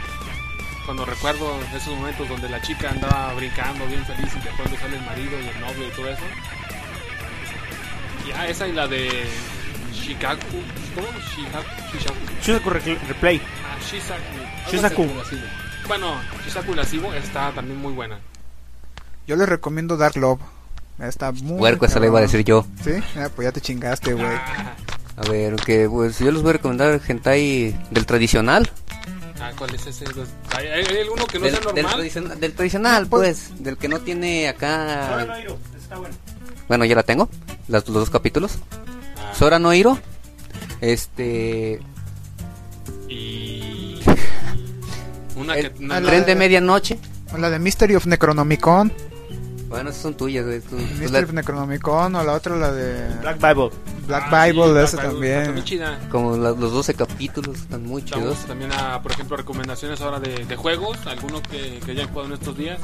cuando recuerdo esos momentos donde la chica andaba brincando bien feliz y de pronto sale el marido y el novio y todo eso. Ya, esa y la de Shikaku. ¿Cómo? Shihaku. Shishaku. Shusaku Re- Replay. Ah. Algo así. Bueno, Shisaku Lasivo está también muy buena. Yo les recomiendo Dark Love. Está muy. Huerco, esa le iba a decir yo. Sí, Ah, pues ya te chingaste, güey. Ah, A ver, que pues yo les voy a recomendar el hentai del tradicional. ah, ¿cuál es ese? ¿Hay, hay, alguno que no del, sea del normal? tradicional, del tradicional, pues. Del que no tiene acá. Bueno, ya la tengo. Las, los dos capítulos. Ah, Sora no Hiro. Este. Y. Una El, que. una- el tren de medianoche. La de Mystery of Necronomicon. Bueno, esas son tuyas, güey. tú- Necronomicon o la otra, la de Black Bible. Black Ah, sí, Bible, esa está muy también. chida. como la- los 12 capítulos están muy Vamos chidos. también a, por ejemplo, recomendaciones ahora de, de juegos. ¿Alguno que, que hayan jugado en estos días?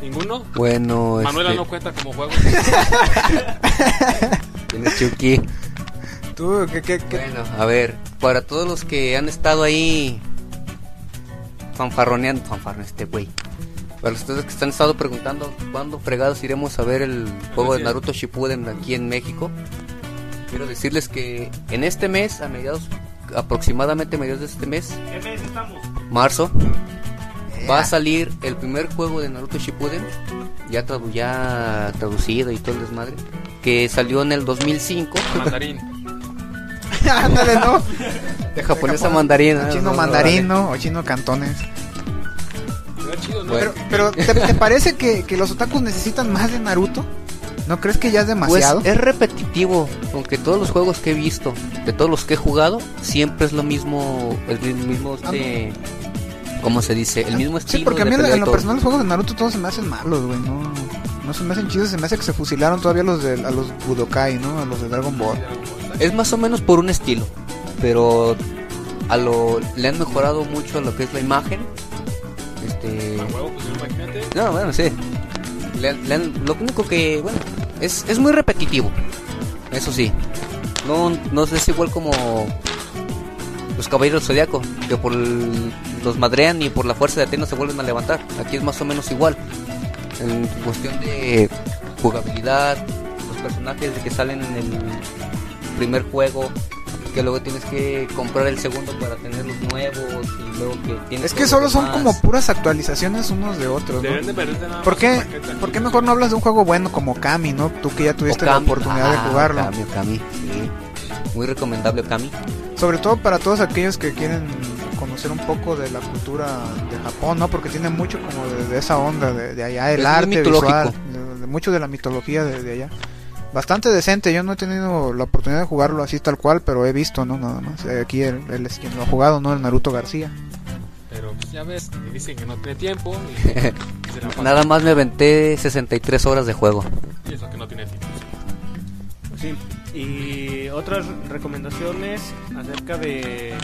¿Ninguno? Bueno, Manuela este, no cuenta como juego. tienes Chucky. Tú, ¿qué, qué, qué? Bueno, a ver, para todos los que han estado ahí fanfarroneando, fanfarroneando este güey. Para ustedes que están estado preguntando cuándo fregados iremos a ver el juego de. Naruto Shippuden aquí en México. Quiero decirles que en este mes, a mediados, aproximadamente a mediados de este mes, ¿Qué mes estamos? marzo, va a salir el primer juego de Naruto Shippuden, ya, tradu- ya traducido y todo el desmadre, que salió en el 2005. Mandarín. Ándale, ¿no? De japonesa mandarina. Chino no, no, mandarino o chino cantones. Pero, pero ¿te, te parece que, que los otakus necesitan más de Naruto? ¿No crees que ya es Pues demasiado? es repetitivo, aunque todos los juegos que he visto, de todos los que he jugado, siempre es lo mismo, el mi- mismo este, ¿cómo se dice? El mismo estilo. Sí, porque a mí en, lo personal los juegos de Naruto todos se me hacen malos, güey. No, no se me hacen chidos, se me hace que se fusilaron todavía los de, a los Budokai, ¿no? A los de Dragon Ball. Es más o menos por un estilo, pero a lo le han mejorado mucho a lo que es la imagen. Este, pues no, bueno, sí. Le le lo único que, bueno, es, es muy repetitivo. Eso sí. No, no es igual como los caballeros del zodiaco, que por el- los madrean y por la fuerza de Atena se vuelven a levantar. Aquí es más o menos igual. En cuestión de jugabilidad, los personajes que salen en el primer juego, que luego tienes que comprar el segundo para tener los nuevos y luego que tienes Es que solo son como puras actualizaciones unos de otros, ¿no? De nada ¿Por qué. ¿Por qué mejor no hablas de un juego bueno como Kami, no? Tú que ya tuviste la oportunidad de Ah, jugarlo. Sí. Muy recomendable Okami. Sobre todo para todos aquellos que quieren conocer un poco de la cultura de Japón, ¿no? Porque tiene mucho como de, de esa onda, de, de allá, el Es arte visual, de, de mucho de la mitología de, de allá. Bastante decente, yo no he tenido la oportunidad de jugarlo así tal cual, pero he visto, ¿no? Nada más. Eh, Aquí él, él es quien lo ha jugado, ¿no? El Naruto García. Pero pues, ya ves, y dicen que no tiene tiempo. Y. Nada más me aventé 63 horas de juego. Y eso que no tiene tiempo. Sí. Y otras recomendaciones acerca de,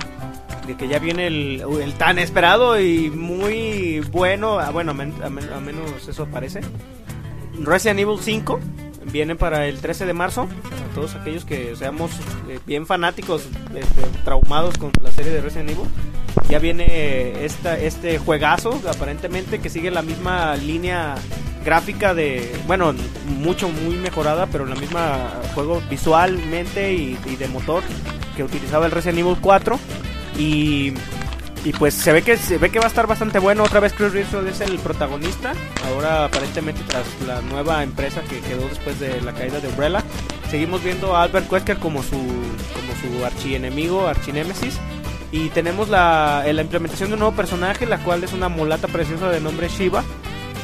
de que ya viene el, el tan esperado y muy bueno, ah, bueno, a, men- a men- a menos eso parece. Resident Evil 5 viene para el 13 de marzo. Para todos aquellos que seamos eh, bien fanáticos, este, traumados con la serie de Resident Evil. Ya viene esta, este juegazo, aparentemente, que sigue la misma línea gráfica de, bueno, mucho, muy mejorada, pero la misma juego visualmente y de motor que utilizaba el Resident Evil 4. Y, y pues se ve que se ve que va a estar bastante bueno. Otra vez Chris Redfield es el protagonista. Ahora aparentemente tras la nueva empresa que quedó después de la caída de Umbrella. Seguimos viendo a Albert Wesker como su como su archienemigo, archinémesis. Y tenemos la, la implementación de un nuevo personaje, la cual es una mulata preciosa de nombre Shiva.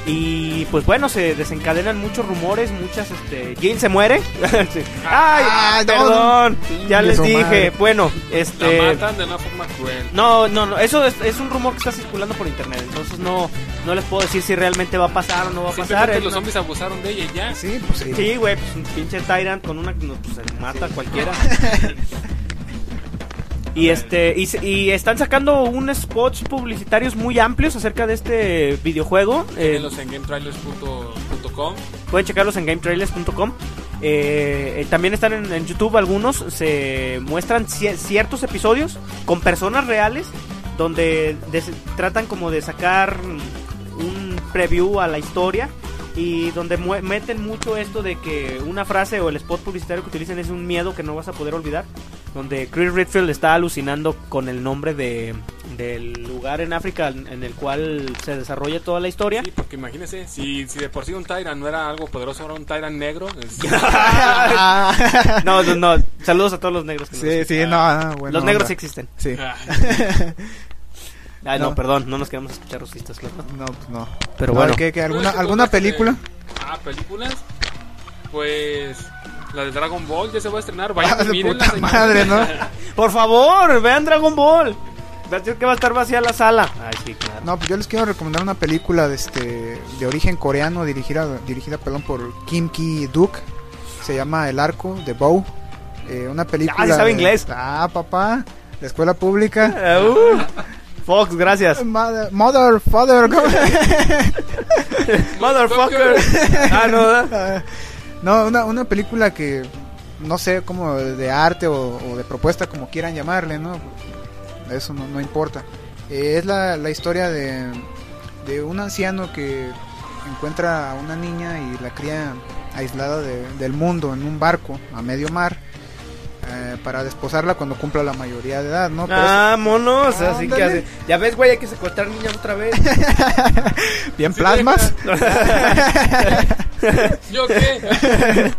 Y pues bueno, se desencadenan muchos rumores, muchas, este... Jill se muere. Sí. Ay, Ah, no, perdón. ya Chingue les dije. madre. Bueno, La este... matan de una forma cruel. No, no, no, eso es, es un rumor que está circulando por internet, entonces no, no les puedo decir si realmente va a pasar o no va a pasar. Es los una- zombies abusaron de ella y ya. Sí, pues sí. Sí, güey, pues un pinche Tyrant con una no, pues, se mata a cualquiera. Y este y, y están sacando unos spots publicitarios muy amplios acerca de este videojuego. Eh, en gametrailers.com. Pueden checarlos en gametrailers.com. Eh, eh, también están en, en YouTube algunos. Se muestran cie- ciertos episodios con personas reales donde tratan como de sacar un preview a la historia y donde mue- meten mucho esto de que una frase o el spot publicitario que utilicen es un miedo que no vas a poder olvidar. Donde Chris Redfield está alucinando con el nombre de, del lugar en África en el cual se desarrolla toda la historia. Sí, porque imagínese, si, si de por sí un Tyrant no era algo poderoso, ahora un Tyrant negro. es- no, no, no. Saludos a todos los negros. que nos Sí, escuchan. sí, no, no, bueno, los negros onda. existen. Sí. Ah, no, No. perdón, no nos queremos escuchar racistas, claro. No, pues no. Pero No, bueno. ¿qué- qué, alguna, ¿Alguna película? Ah, películas. Pues la de Dragon Ball ya se va a estrenar. Vayan Ah, puta madre, ¿no? Por favor, vean Dragon Ball. Va a ser que va a estar vacía la sala. Ay, sí, claro. No, pues yo les quiero recomendar una película de este de origen coreano dirigida dirigida perdón por Kim Ki Duk. Se llama El arco de Bow. Eh, una película. Ah, sí sabe de- inglés. Ah, papá. De escuela pública. Eh, uh, Fox, gracias. Mother, mother father. Motherfucker. ah, no, ¿verdad? No, una, una película que no sé cómo de arte o, o de propuesta como quieran llamarle, ¿no? Eso no, no importa. Eh, es la, la historia de, de un anciano que encuentra a una niña y la cría aislada de- del mundo en un barco a medio mar eh, para desposarla cuando cumpla la mayoría de edad, ¿no? Pero Ah, monos. Así que hace. Ya ves, güey, hay que secuestrar niñas otra vez. bien plasmas. ¿Yo qué?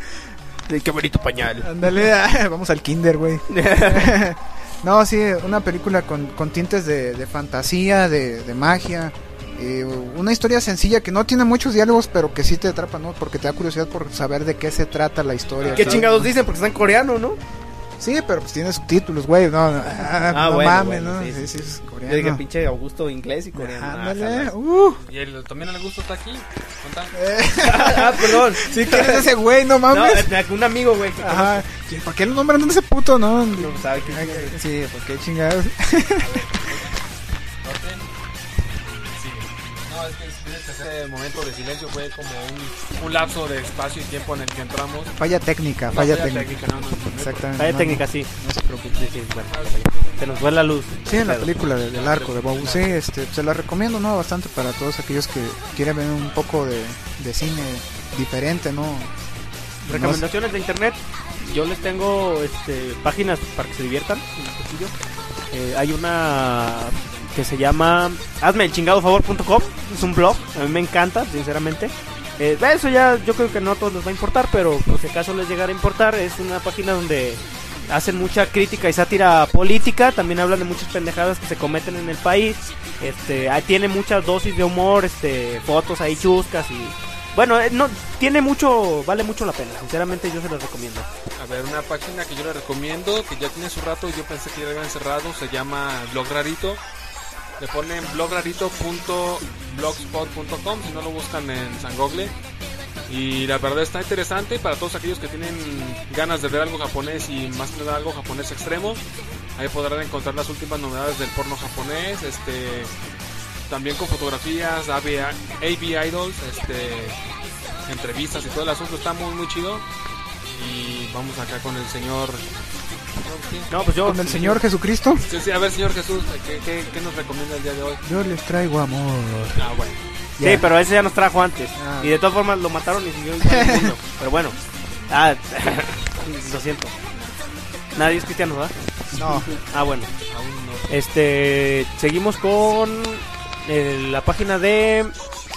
Qué bonito pañal. Ándale, vamos al kinder, güey. no, sí, una película con, con tintes de, de fantasía, de, de magia. eh, una historia sencilla que no tiene muchos diálogos, pero que sí te atrapa, ¿no? Porque te da curiosidad por saber de qué se trata la historia. ¿Qué ¿sabes? chingados dicen? Porque está en coreano, ¿no? Sí, pero pues tiene subtítulos, güey. No, no, ah, no bueno, mames, bueno, ¿no? sí, Sí, sí, sí, es Yo dije coreano. pinche Augusto inglés y coreano. Ah, Ándale, uh. Y el, también el gusto está aquí. Contá. ah, perdón. Sí, ¿quién es ese güey? No No, mames. eh, un amigo, güey. que Ajá. ¿Por qué lo nombran ese puto, no? No sabe quién es. Sí, ¿por qué chingados? Ese momento de silencio fue como un, un lapso de espacio y tiempo en el que entramos. Falla técnica, No, falla técnica. no, no, no. Exactamente. No, técnica, sí. No se preocupe. Sí, sí, bueno, se nos fue la luz. Sí, en la película de- del arco de sí, este, se la recomiendo, ¿no? Bastante para todos aquellos que quieren ver un poco de, de cine diferente, ¿no? Recomendaciones de internet. Yo les tengo este, páginas para que se diviertan. Eh, hay una que se llama hazme el chingado favor.com. Es un blog. A mí me encanta, sinceramente. Eh, eso ya yo creo que no a todos les va a importar, pero si acaso les llegara a importar, es una página donde hacen mucha crítica y sátira política. También hablan de muchas pendejadas que se cometen en el país. Este, tiene muchas dosis de humor, este, fotos ahí chuscas y bueno, eh, no tiene mucho, vale mucho la pena. Sinceramente yo se los recomiendo. A ver, una página que yo le recomiendo, que ya tiene su rato, yo pensé que ya la habían cerrado, se llama Blog Rarito. Le ponen blograrito.blogspot.com si no lo buscan en San Google. Y la verdad está interesante para todos aquellos que tienen ganas de ver algo japonés y más que nada algo japonés extremo. Ahí podrán encontrar las últimas novedades del porno japonés, este también con fotografías, AV, AV Idols, este entrevistas y todo el asunto está muy muy chido. Y vamos acá con el señor. No, pues yo Con el Señor Jesucristo, Sí, sí, a ver, señor Jesús, ¿qué, qué, qué nos recomienda el día de hoy? yo les traigo amor. Ah, bueno. Sí, pero ese ya nos trajo antes. Ah. Y de todas formas lo mataron y siguió mundo. Pero bueno. Ah, lo siento. Nadie es cristiano, ¿verdad? No, Ah, bueno. Aún no. Este, seguimos con eh, la página de...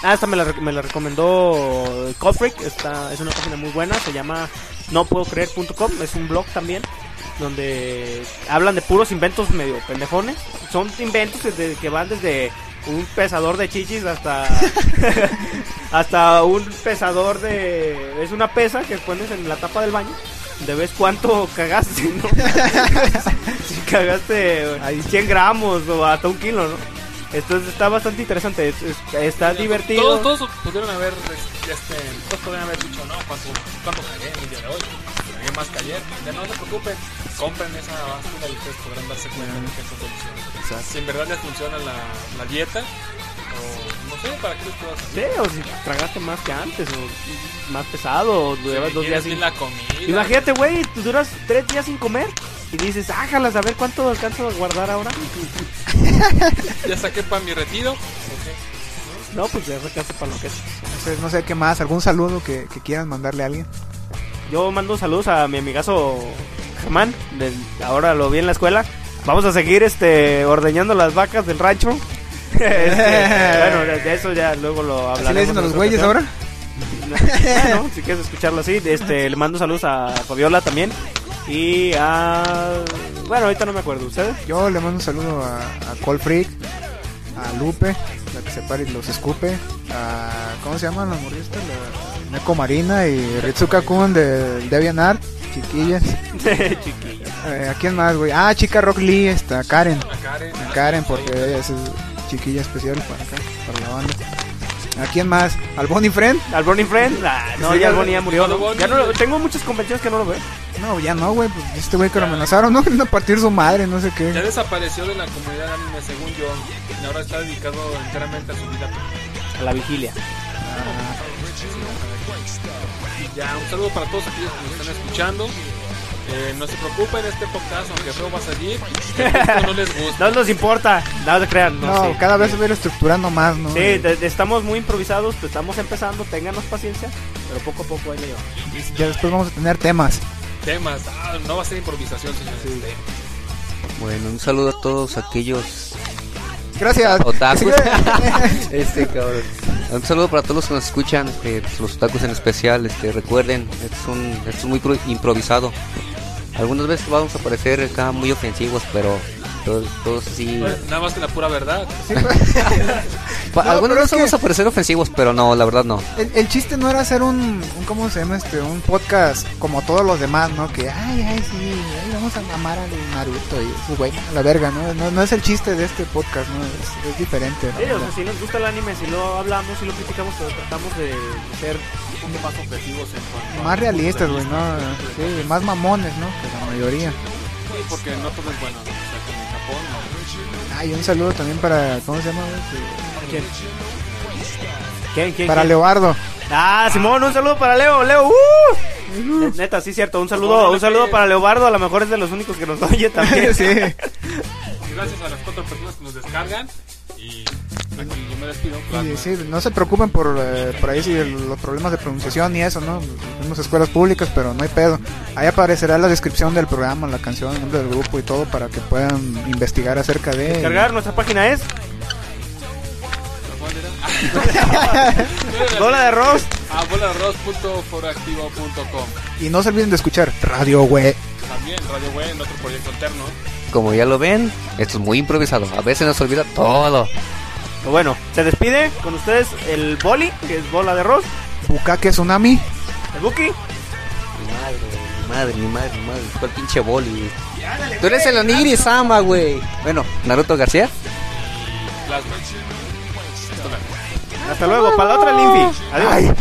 Ah, esta me la, rec- me la recomendó Cofric. Esta es una página muy buena. Se llama no puedo creer.com. Es un blog también. Donde hablan de puros inventos medio pendejones. Son inventos desde, que van desde un pesador de chichis hasta hasta un pesador de es una pesa que pones en la tapa del baño de ves cuánto cagaste ¿no? si cagaste ahí 100 gramos o hasta un kilo no entonces está bastante interesante es- es- está divertido Todos, todos pudieron haber, este, todos podrían haber dicho, no, ¿cuánto, cuánto cagué en el día de hoy? Más que ayer. Ya no se preocupen, compren esa báscula y ustedes podrán darse cuenta de que es su solución. Si en verdad les funciona la, la dieta, o no sé, ¿para qué les puedo hacer? Sí, o si tragaste más que antes o más pesado o llevas dos días sin la comida. Imagínate, güey, tú duras tres días sin comer y dices, ájalas, a ver cuánto alcanzo a guardar ahora. Ya saqué para mi retiro. No, pues ya sacaste para lo que es. no sé, no sé qué más, algún saludo que, que quieran mandarle a alguien. Yo mando saludos a mi amigazo Germán, del- ahora lo vi en la escuela. Vamos a seguir este ordeñando las vacas del rancho. Este, bueno, de eso ya luego lo hablaremos. ¿Así le dicen a los güeyes ocasión. ahora? Bueno, si quieres escucharlo así, este, le mando saludos a Fabiola también. Y a... Bueno, ahorita no me acuerdo, ¿ustedes? Yo le mando un saludo a, a Freak, a Lupe, la que se para y los escupe, a... ¿Cómo se llaman las morristas? La Neko Marina y Ritsuka Kun de DeviantArt, chiquillas. Chiquilla. Eh, ¿A quién más, güey? Ah, chica Rock Lee, está Karen. A Karen. A Karen, porque ella es chiquilla especial para acá, para la banda. ¿A quién más? ¿Al Bonnie Friend? ¿Al Bonnie Friend? Ah, no, Sí, ya el ya- Bonnie ya murió. Ya no lo- tengo muchas convenciones que no lo veo. No, ya no, güey. Pues este güey que lo amenazaron, ¿no? A partir su madre, no sé Ya qué. desapareció de la comunidad anime, según yo. Y ahora está dedicado enteramente a su vida. A la vigilia. Y ya, un saludo para todos aquellos que nos están escuchando. Eh, no se preocupen, este podcast, aunque feo va a salir, esto no les gusta. No nos importa, no se crean. No, No, sí. cada vez se va a ir estructurando más, ¿no? Sí, de- de- estamos muy improvisados, pues estamos empezando, ténganos paciencia, pero poco a poco ahí le llevamos. Ya después vamos a tener temas. Temas, ah, no va a ser improvisación, señores. Bueno, un saludo a todos aquellos Gracias. otakus. este cabrón. Un saludo para todos los que nos escuchan, este, pues, los otakus en especial. Este, recuerden, es, un, es muy pro- improvisado. Algunas veces vamos a parecer acá muy ofensivos, pero todos, todos. Pues, nada más que la pura verdad. Pa- No, algunas veces que- vamos a parecer ofensivos, pero no, la verdad no. El, el chiste no era hacer un, un, ¿cómo se llama este? Un podcast como todos los demás, ¿no? Que, ay, ay, sí, ay, vamos a mamar al Naruto y su güey, a la verga, ¿no? ¿no? No es el chiste de este podcast, ¿no? Es, es diferente, ¿no? Sí, o sea, si nos gusta el anime, si lo hablamos, si lo criticamos, pero tratamos de ser un poco más ofensivos en cuanto Más realistas, güey, ¿no? Sí, más mamones, ¿no? Que la mayoría. Sí, porque no todo es bueno. ¿no? O sea, como en Japón, ¿no? Ay, un saludo también para, ¿cómo se llama, güey? Que- ¿Quién? ¿Quién, quién, Para quién? Leobardo. Ah, Simón, un saludo para Leo, Leo. ¡uh! Ne- Neta, sí, cierto. Un saludo, un saludo para Leobardo. A lo mejor es de los únicos que nos oye también. sí. Gracias a las cuatro personas que nos descargan. Y aquí yo me despido. Y sí, no se preocupen por, eh, por ahí si el- los problemas de pronunciación y eso, ¿no? Tenemos escuelas públicas, pero no hay pedo. Ahí aparecerá la descripción del programa, la canción, el nombre del grupo y todo para que puedan investigar acerca de... Descargar nuestra página es. Bola de Arroz. Ah, bolarroz.foroactivo.com. Y no se olviden de escuchar Radio Güey. También Radio Web en otro proyecto alterno. Como ya lo ven, esto es muy improvisado. A veces nos olvida todo. Bueno, se despide con ustedes el Boli, que es Bola de Arroz. Bukake Tsunami. El Buki. Mi madre, mi madre, mi madre, mi madre. ¿Cuál pinche boli? Tú eres el Onigiri Sama, güey. Bueno, Naruto García. Plasma. Hasta luego. Para la otra, el Infi. Adiós. Ay.